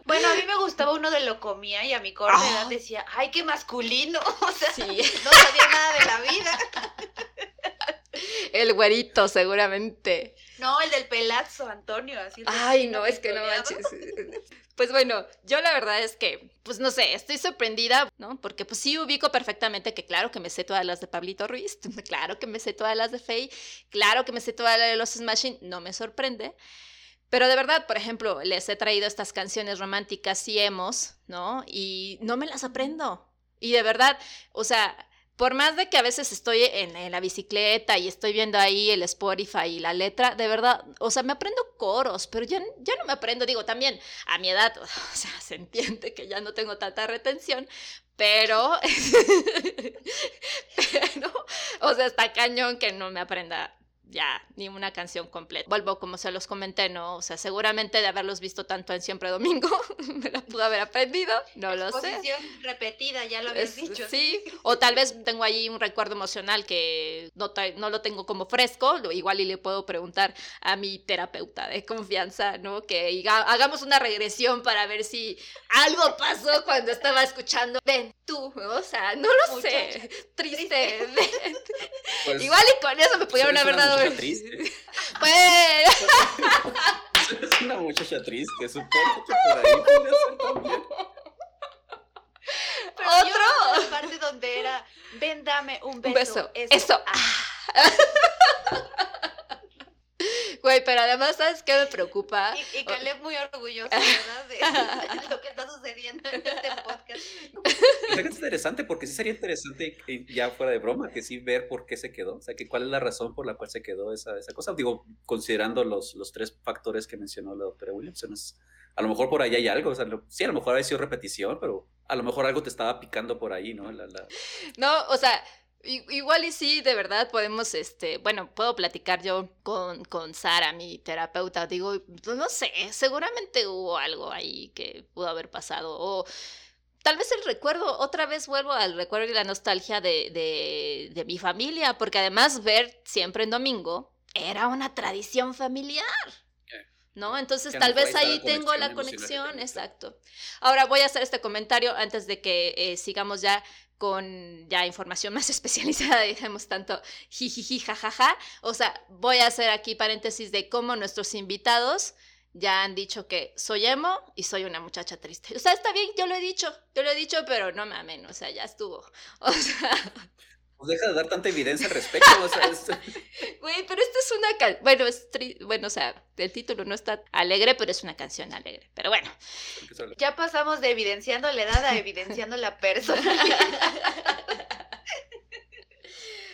Bueno, a mí me gustaba uno de lo comía y a mi corta edad ah. decía, ay, qué masculino. [laughs] O sea, no sabía nada de la vida. El güerito, seguramente. No, el del pelazo, Antonio. Así Ay, no, es que no manches. Pues bueno, yo la verdad es que, pues no sé, estoy sorprendida, ¿no? Porque pues sí ubico perfectamente que claro que me sé todas las de Pablito Ruiz, [laughs] claro que me sé todas las de Faye, claro que me sé todas las de los Smashing, no me sorprende. Pero de verdad, por ejemplo, les he traído estas canciones románticas y hemos, ¿no? Y no me las aprendo. Y de verdad, o sea, por más de que a veces estoy en, la bicicleta y estoy viendo ahí el Spotify y la letra, de verdad, o sea, me aprendo coros, pero ya, no me aprendo, digo, también a mi edad, [laughs] o sea, se entiende que ya no tengo tanta retención, pero, [laughs] pero, o sea, está cañón que no me aprenda ya ni una canción completa. Vuelvo como se los comenté, ¿no? O sea, seguramente de haberlos visto tanto en Siempre Domingo, [laughs] me la pudo haber aprendido, no lo sé. repetida, ya lo habías dicho. Sí, o tal vez tengo ahí un recuerdo emocional que no, no lo tengo como fresco, igual y le puedo preguntar a mi terapeuta de confianza, ¿no? Que hagamos una regresión para ver si algo pasó cuando estaba escuchando. Ven, tú, o sea, no lo sé, triste, pues igual y con eso me pudieron haber dado triste. [laughs] Bueno. es una muchacha triste, supongo que por ahí podría ser también. Pero ¿Otro? Yo la parte donde era, ven, dame un beso. Un beso. Eso. Eso. Ah. [laughs] Güey, pero además, ¿sabes qué me preocupa? Y, y Caleb muy orgulloso, [laughs] ¿verdad? De lo que está sucediendo en este podcast. Es interesante porque sí sería interesante, ya fuera de broma, que sí ver por qué se quedó. O sea, que cuál es la razón por la cual se quedó esa, esa cosa. Digo, considerando los, los tres factores que mencionó la doctora Williamson. a lo mejor por ahí hay algo. O sea, sí, a lo mejor ha sido repetición, pero a lo mejor algo te estaba picando por ahí, ¿no? La, la... No, o sea, Igual y sí, de verdad podemos, este, bueno, puedo platicar yo con, con Sara, mi terapeuta, digo, pues, no sé, seguramente hubo algo ahí que pudo haber pasado, o tal vez el recuerdo, otra vez vuelvo al recuerdo y la nostalgia de, de, de mi familia, porque además ver siempre en domingo era una tradición familiar. ¿no? Entonces tal vez ahí tengo la conexión, exacto. Ahora voy a hacer este comentario antes de que eh, sigamos ya con ya información más [laughs] especializada, digamos tanto jijiji, jajaja. O sea, voy a hacer aquí paréntesis de cómo nuestros invitados ya han dicho que soy emo y soy una muchacha triste. O sea, está bien, yo lo he dicho, yo lo he dicho, pero no me amen, o sea, ya estuvo. [laughs] O sea, pues deja de dar tanta evidencia al respecto. O sea, [laughs] Güey, pero esta es una canción. Bueno, es bueno, o sea, el título no está alegre, pero es una canción alegre. Pero bueno. Ya pasamos de evidenciando la edad a evidenciando la persona. [laughs]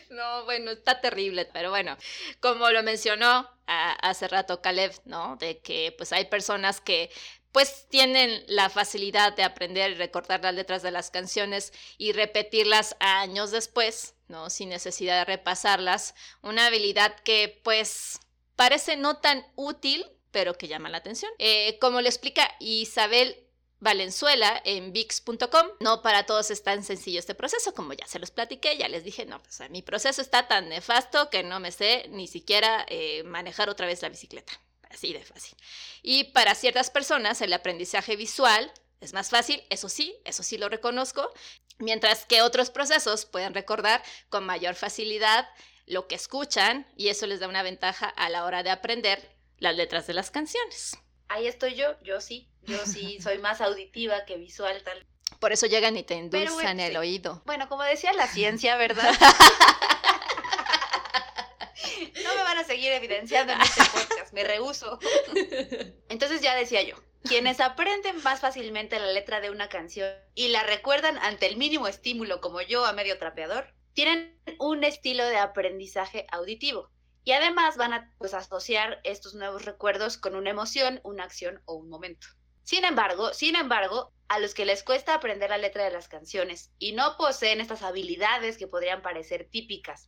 No, bueno, está terrible, pero bueno, como lo mencionó hace rato Caleb, ¿no? De que pues hay personas que pues tienen la facilidad de aprender y recordar las letras de las canciones y repetirlas años después, ¿no? Sin necesidad de repasarlas. Una habilidad que pues parece no tan útil, pero que llama la atención. Eh, como le explica Isabel Valenzuela en VIX.com. No para todos es tan sencillo este proceso, como ya se los platiqué, ya les dije, no, pues mi proceso está tan nefasto que no me sé ni siquiera eh, manejar otra vez la bicicleta. Así de fácil. Y para ciertas personas el aprendizaje visual es más fácil, eso sí, eso sí lo reconozco, mientras que otros procesos pueden recordar con mayor facilidad lo que escuchan y eso les da una ventaja a la hora de aprender las letras de las canciones. Ahí estoy yo, yo sí, yo sí [laughs] soy más auditiva que visual tal. Por eso llegan y te endulzan el oído. Bueno, como decía la ciencia, ¿verdad? [laughs] no me van a seguir evidenciando en este podcast, me rehuso. [laughs] Entonces ya decía yo, quienes aprenden más fácilmente la letra de una canción y la recuerdan ante el mínimo estímulo como yo a medio trapeador, tienen un estilo de aprendizaje auditivo. Y además van a pues, asociar estos nuevos recuerdos con una emoción, una acción o un momento. Sin embargo, sin embargo, a los que les cuesta aprender la letra de las canciones y no poseen estas habilidades que podrían parecer típicas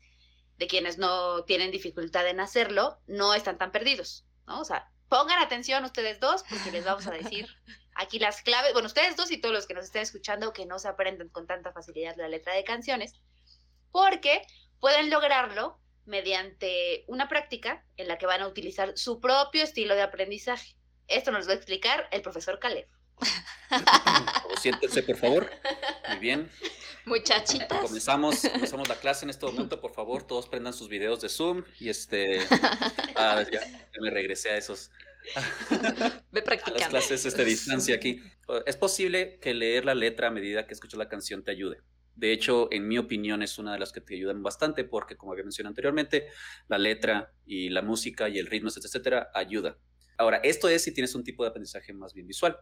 de quienes no tienen dificultad en hacerlo, no están tan perdidos, ¿no? O sea, pongan atención ustedes dos porque les vamos a decir aquí las claves, bueno, ustedes dos y todos los que nos estén escuchando que no se aprenden con tanta facilidad la letra de canciones, porque pueden lograrlo mediante una práctica en la que van a utilizar su propio estilo de aprendizaje. Esto nos va a explicar el profesor Caleb. [laughs] Siéntense, por favor. Muy bien. Muchachitas. Comenzamos, comenzamos la clase en este momento, por favor, todos prendan sus videos de Zoom y este, ah, ya, me regresé a esos, Ve practicando. a las clases este, distancia aquí. Es posible que leer la letra a medida que escuchas la canción te ayude. De hecho, en mi opinión, es una de las que te ayudan bastante porque, como había mencionado anteriormente, la letra y la música y el ritmo, etcétera, etcétera, ayuda. Ahora, esto es si tienes un tipo de aprendizaje más bien visual.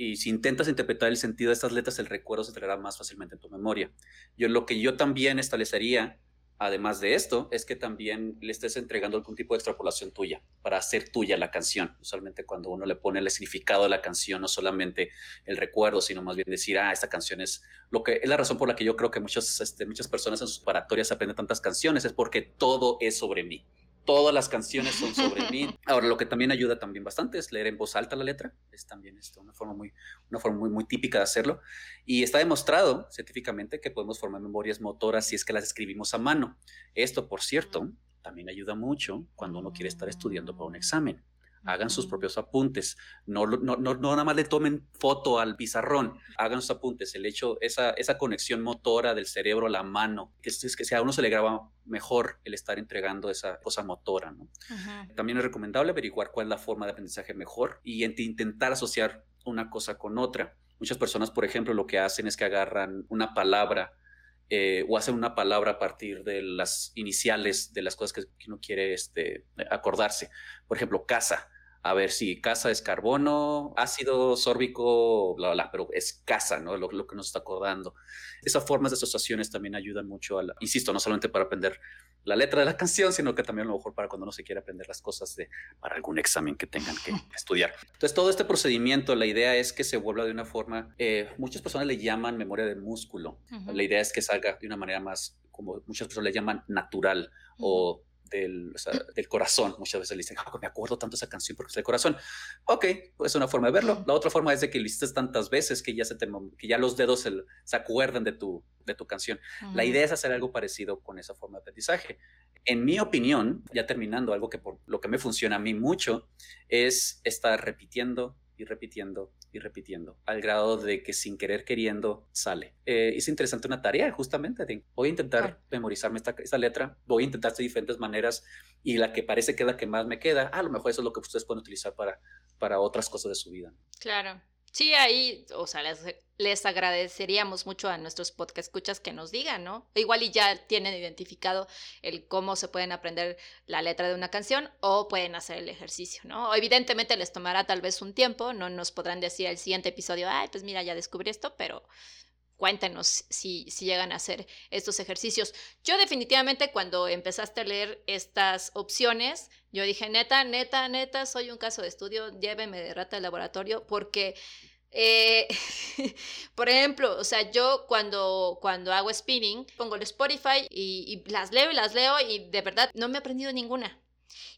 Y si intentas interpretar el sentido de estas letras, el recuerdo se traerá más fácilmente en tu memoria. Yo lo que yo también establecería además de esto, es que también le estés entregando algún tipo de extrapolación tuya para hacer tuya la canción. Usualmente cuando uno le pone el significado de la canción, no solamente el recuerdo, sino más bien decir, ah, esta canción es lo que es la razón por la que yo creo que muchos, este, muchas personas en sus paratorias aprenden tantas canciones, es porque todo es sobre mí todas las canciones son sobre mí. [laughs] Ahora, lo que también ayuda también bastante es leer en voz alta la letra. Es también esto, una forma, muy, una forma muy, muy típica de hacerlo. Y está demostrado científicamente que podemos formar memorias motoras si es que las escribimos a mano. Esto, por cierto, también ayuda mucho cuando uno quiere estar estudiando para un examen hagan sus propios apuntes, no, no, no, no, nada más le tomen foto al pizarrón, hagan sus apuntes, el hecho, esa, esa conexión motora del cerebro a la mano, que es, que a uno se le graba mejor el estar entregando esa cosa motora. ¿no? También es recomendable averiguar cuál es la forma de aprendizaje mejor y intentar asociar una cosa con otra. Muchas personas, por ejemplo, lo que hacen es que agarran una palabra eh, o hacen una palabra a partir de las iniciales de las cosas que, uno quiere este, acordarse. Por ejemplo, casa. A ver si casa es carbono, ácido sórbico, bla, bla, pero es casa, ¿no? Lo, lo, que nos está acordando. Esas formas de asociaciones también ayudan mucho a la, insisto, no solamente para aprender la letra de la [laughs] canción, sino que también a lo mejor para cuando uno se quiere aprender las cosas de, para algún examen que tengan que [laughs] estudiar. Entonces, todo este procedimiento, la idea es que se vuelva de una forma, eh, muchas personas le llaman memoria de músculo. La idea es que salga de una manera más, como muchas personas le llaman natural o del, del corazón. Muchas veces le dicen, oh, me acuerdo tanto esa canción porque es del corazón. Ok, pues es una forma de verlo. La otra forma es de que lo hiciste tantas veces que ya, se te, que ya los dedos se, se acuerdan de tu, de tu canción. La idea es hacer algo parecido con esa forma de aprendizaje. En mi opinión, ya terminando, algo que por lo que me funciona a mí mucho es estar repitiendo y repitiendo y repitiendo, al grado de que sin querer queriendo sale. Eh, es interesante una tarea, justamente, de, voy a intentar memorizarme esta, esta, letra, voy a intentar de diferentes maneras y la que parece que es la que más me queda, a lo mejor eso es lo que ustedes pueden utilizar para, para otras cosas de su vida. Claro. Sí, ahí, o sea, les, agradeceríamos mucho a nuestros podcast escuchas que nos digan, ¿no? Igual y ya tienen identificado el cómo se pueden aprender la letra de una canción o pueden hacer el ejercicio, ¿no? Evidentemente les tomará tal vez un tiempo, no nos podrán decir el siguiente episodio, ay, pues mira, ya descubrí esto, pero cuéntenos si, si llegan a hacer estos ejercicios. Yo definitivamente cuando empezaste a leer estas opciones, yo dije, neta, neta, neta, soy un caso de estudio, lléveme de rata al laboratorio porque... Eh, [laughs] por ejemplo, o sea, yo cuando, cuando hago spinning, pongo el Spotify y, y las leo y las leo y de verdad no me he aprendido ninguna.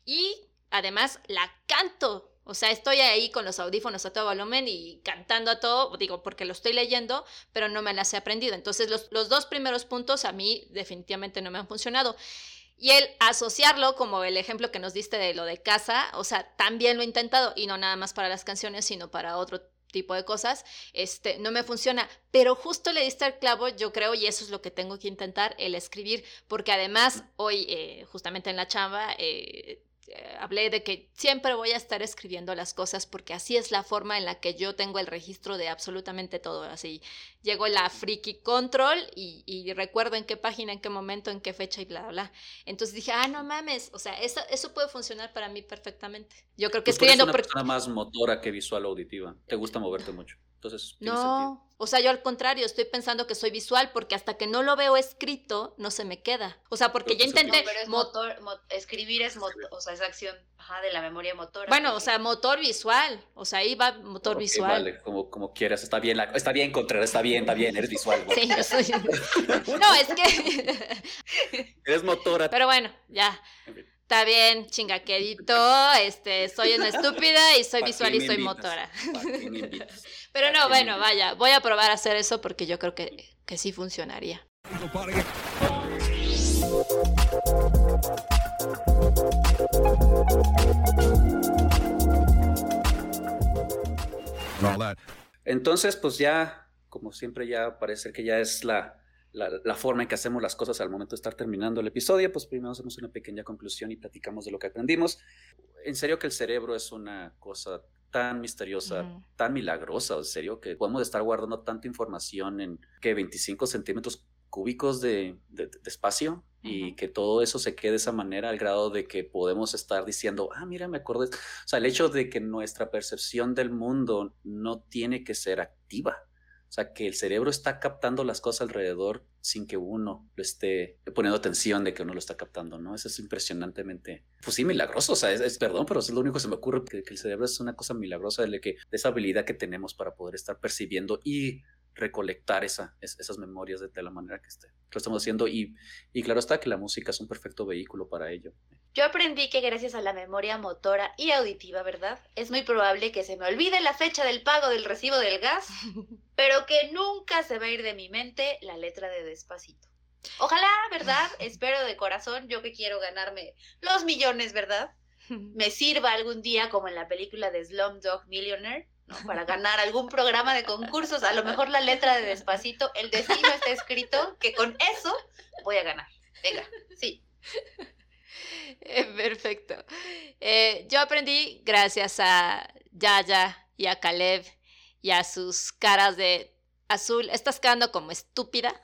Y además la canto o sea, estoy ahí con los audífonos a todo volumen y cantando a todo, digo, porque lo estoy leyendo, pero no me las he aprendido. Entonces, los, los dos primeros puntos a mí definitivamente no me han funcionado. Y el asociarlo, como el ejemplo que nos diste de lo de casa, o sea, también lo he intentado, y no nada más para las canciones, sino para otro tipo de cosas, este, no me funciona. Pero justo le diste al clavo, yo creo, y eso es lo que tengo que intentar, el escribir, porque además hoy, eh, justamente en la chamba, eh, hablé de que siempre voy a estar escribiendo las cosas porque así es la forma en la que yo tengo el registro de absolutamente todo. Así llego la friki control y, recuerdo en qué página, en qué momento, en qué fecha y bla, bla, Entonces dije, ah, no mames, o sea, eso, eso puede funcionar para mí perfectamente. Yo creo que escribiendo... Eres una persona más motora que visual auditiva. Te gusta moverte mucho. Entonces, no, o sea, yo al contrario, estoy pensando que soy visual porque hasta que no lo veo escrito, no se me queda. O sea, porque ya intenté... pero es motor, escribir es, motor, o sea, es acción de la memoria motora. Bueno, o sea, motor visual. O sea, ahí va motor visual. Vale, como, como quieras, está bien, está bien, Contreras, está bien, está bien, eres visual. [laughs] Sí, yo soy... [laughs] no, es que... eres motora. Pero bueno, ya. Está bien, chingaquedito, este, soy una estúpida y soy visual y soy motora. [laughs] Pero no, bueno, vaya, voy a probar a hacer eso porque yo creo que, que sí funcionaría. Entonces, pues ya, como siempre, ya parece que ya es la, la, forma en que hacemos las cosas al momento de estar terminando el episodio, pues primero hacemos una pequeña conclusión y platicamos de lo que aprendimos. En serio que el cerebro es una cosa tan misteriosa, tan milagrosa, en serio, que podemos estar guardando tanta información en que 25 centímetros cúbicos de, espacio y que todo eso se quede de esa manera al grado de que podemos estar diciendo, ah, mira, me acordé. O sea, el hecho de que nuestra percepción del mundo no tiene que ser activa. O sea, que el cerebro está captando las cosas alrededor sin que uno lo esté poniendo atención de que uno lo está captando, ¿no? Eso es impresionantemente, pues sí, milagroso. O sea, es, perdón, pero es lo único que se me ocurre, que, el cerebro es una cosa milagrosa de, que, de esa habilidad que tenemos para poder estar percibiendo y recolectar esa, esas memorias de, la manera que esté. Lo estamos haciendo y, y claro está que la música es un perfecto vehículo para ello. Yo aprendí que gracias a la memoria motora y auditiva, ¿verdad? Es muy probable que se me olvide la fecha del pago del recibo del gas, [laughs] pero que nunca se va a ir de mi mente la letra de despacito. Ojalá, ¿verdad? [laughs] Espero de corazón, yo que quiero ganarme los millones, ¿verdad? [laughs] Me sirva algún día como en la película de Slumdog Millionaire, ¿no? Para ganar algún programa de concursos, a lo mejor la letra de despacito, el destino está escrito, que con eso voy a ganar. Venga, sí. [laughs] Perfecto. Eh, yo aprendí gracias a Yaya y a Caleb y a sus caras de azul. Estás quedando como estúpida.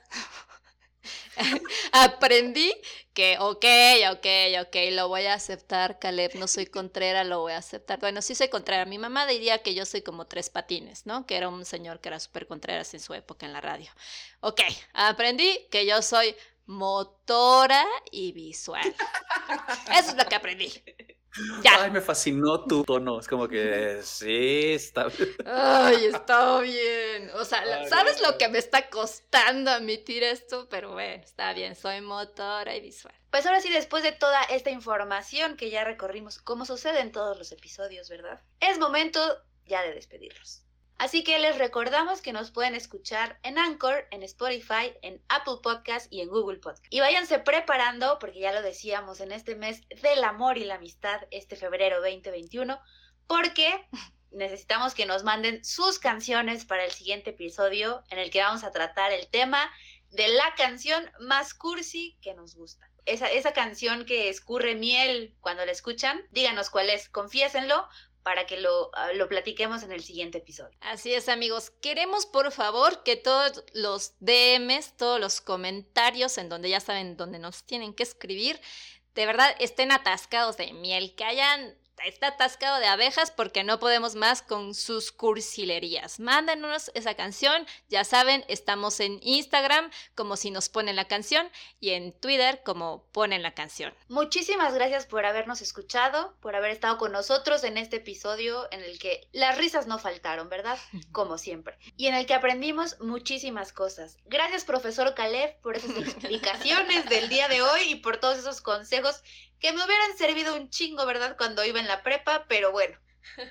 [laughs] aprendí que, ok, ok, ok, lo voy a aceptar, Caleb, no soy contrera, lo voy a aceptar. Bueno, sí soy contrera. Mi mamá diría que yo soy como tres patines, ¿no? Que era un señor que era súper contreras en su época en la radio. Ok, aprendí que yo soy motora y visual. Eso es lo que aprendí. Ya. Ay, me fascinó tu tono. Es como que sí, está bien. Ay, está bien. O sea, Ay, ¿sabes lo que me está costando admitir esto? Pero bueno, está bien, soy motora y visual. Pues ahora sí, después de toda esta información que ya recorrimos, como sucede en todos los episodios, ¿verdad? Es momento ya de despedirlos. Así que les recordamos que nos pueden escuchar en Anchor, en Spotify, en Apple Podcast y en Google Podcast. Y váyanse preparando, porque ya lo decíamos en este mes del amor y la amistad, este febrero 2021, porque [laughs] necesitamos que nos manden sus canciones para el siguiente episodio en el que vamos a tratar el tema de la canción más cursi que nos gusta. Esa, esa canción que escurre miel cuando la escuchan, díganos cuál es, confiésenlo para que lo, ah, lo platiquemos en el siguiente episodio. Así es, amigos. Queremos, por favor, que todos los DMs, todos los comentarios en donde ya saben dónde nos tienen que escribir, de verdad estén atascados de miel, que hayan está atascado de abejas porque no podemos más con sus cursilerías. Mándenos esa canción, ya saben, estamos en Instagram como si nos ponen la canción y en Twitter como ponen la canción. Muchísimas gracias por habernos escuchado, por haber estado con nosotros en este episodio en el que las risas no faltaron, ¿verdad? Como siempre. Y en el que aprendimos muchísimas cosas. Gracias, profesor Caleb, por esas [laughs] explicaciones del día de hoy y por todos esos consejos que me hubieran servido un chingo, ¿verdad? Cuando iba en la prepa, pero bueno.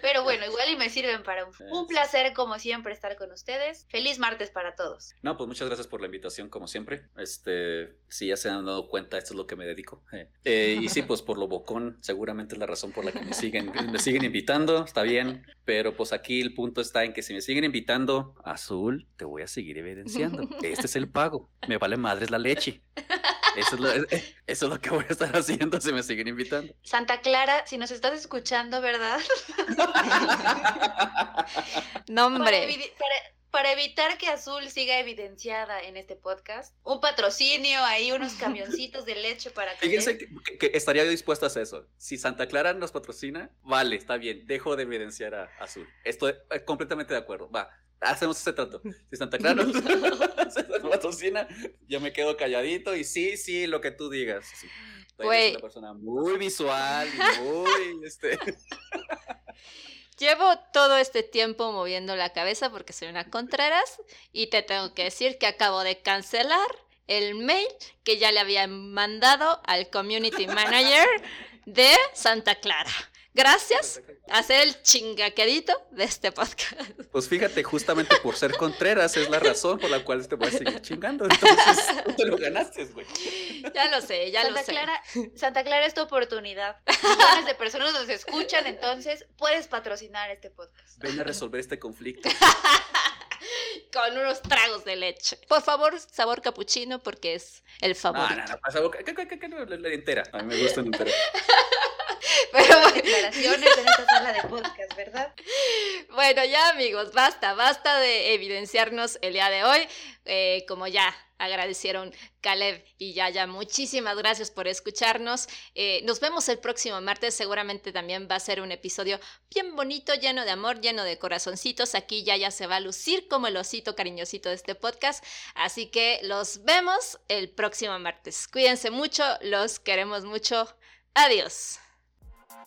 Pero bueno, [laughs] igual y me sirven para un, un placer como siempre estar con ustedes. Feliz martes para todos. No, pues muchas gracias por la invitación, como siempre. Este, si ya se han dado cuenta, esto es lo que me dedico. Eh, eh, y sí, pues por lo bocón, seguramente es la razón por la que me siguen, [laughs] me siguen invitando, está bien. Pero pues aquí el punto está en que si me siguen invitando, Azul, te voy a seguir evidenciando. [laughs] Este es el pago. Me vale madres la leche. Eso es, lo, eso es lo que voy a estar haciendo si me siguen invitando. Santa Clara, si nos estás escuchando, ¿verdad? [laughs] No, Para, hombre. para- para evitar que Azul siga evidenciada en este podcast, un patrocinio, ahí unos camioncitos de leche para que... Fíjense que, que- que estaría dispuesto a hacer eso. Si Santa Clara nos patrocina, vale, está bien, dejo de evidenciar a Azul. Estoy eh, completamente de acuerdo. Va, hacemos ese trato. Si Santa [laughs] Clara [laughs] nos, patrocina, yo me quedo calladito y sí, sí, lo que tú digas. Sí. Güey. una persona muy visual y muy, [laughs] este... Llevo todo este tiempo moviendo la cabeza porque soy una Contreras y te tengo que decir que acabo de cancelar el mail que ya le había mandado al community manager de Santa Clara. Gracias a ser el chingaquedito de este podcast. Pues fíjate, justamente por ser Contreras es la razón por la cual te voy a seguir chingando. [laughs] Entonces, tú te lo ganaste, güey. Ya lo sé, ya Santa lo sé. Clara, Santa Clara es tu oportunidad. Millones de personas nos escuchan, entonces puedes patrocinar este podcast. Ven a resolver este conflicto. [laughs] Con unos tragos de leche. Por favor, sabor capuchino porque es el favorito. no, no, pasa boca. ¿Qué, qué, qué, qué, no, la, la entera. A mí me gusta la entera. [laughs] [laughs] Pero bueno, Declaraciones en esta sala de podcast, ¿verdad? Bueno, ya amigos, basta, basta de evidenciarnos el día de hoy. Eh, como ya agradecieron Caleb y Yaya, muchísimas gracias por escucharnos. Eh, nos vemos el próximo martes, seguramente también va a ser un episodio bien bonito, lleno de amor, lleno de corazoncitos. Aquí Yaya se va a lucir como el osito cariñosito de este podcast. Así que los vemos el próximo martes. Cuídense mucho, los queremos mucho. Adiós.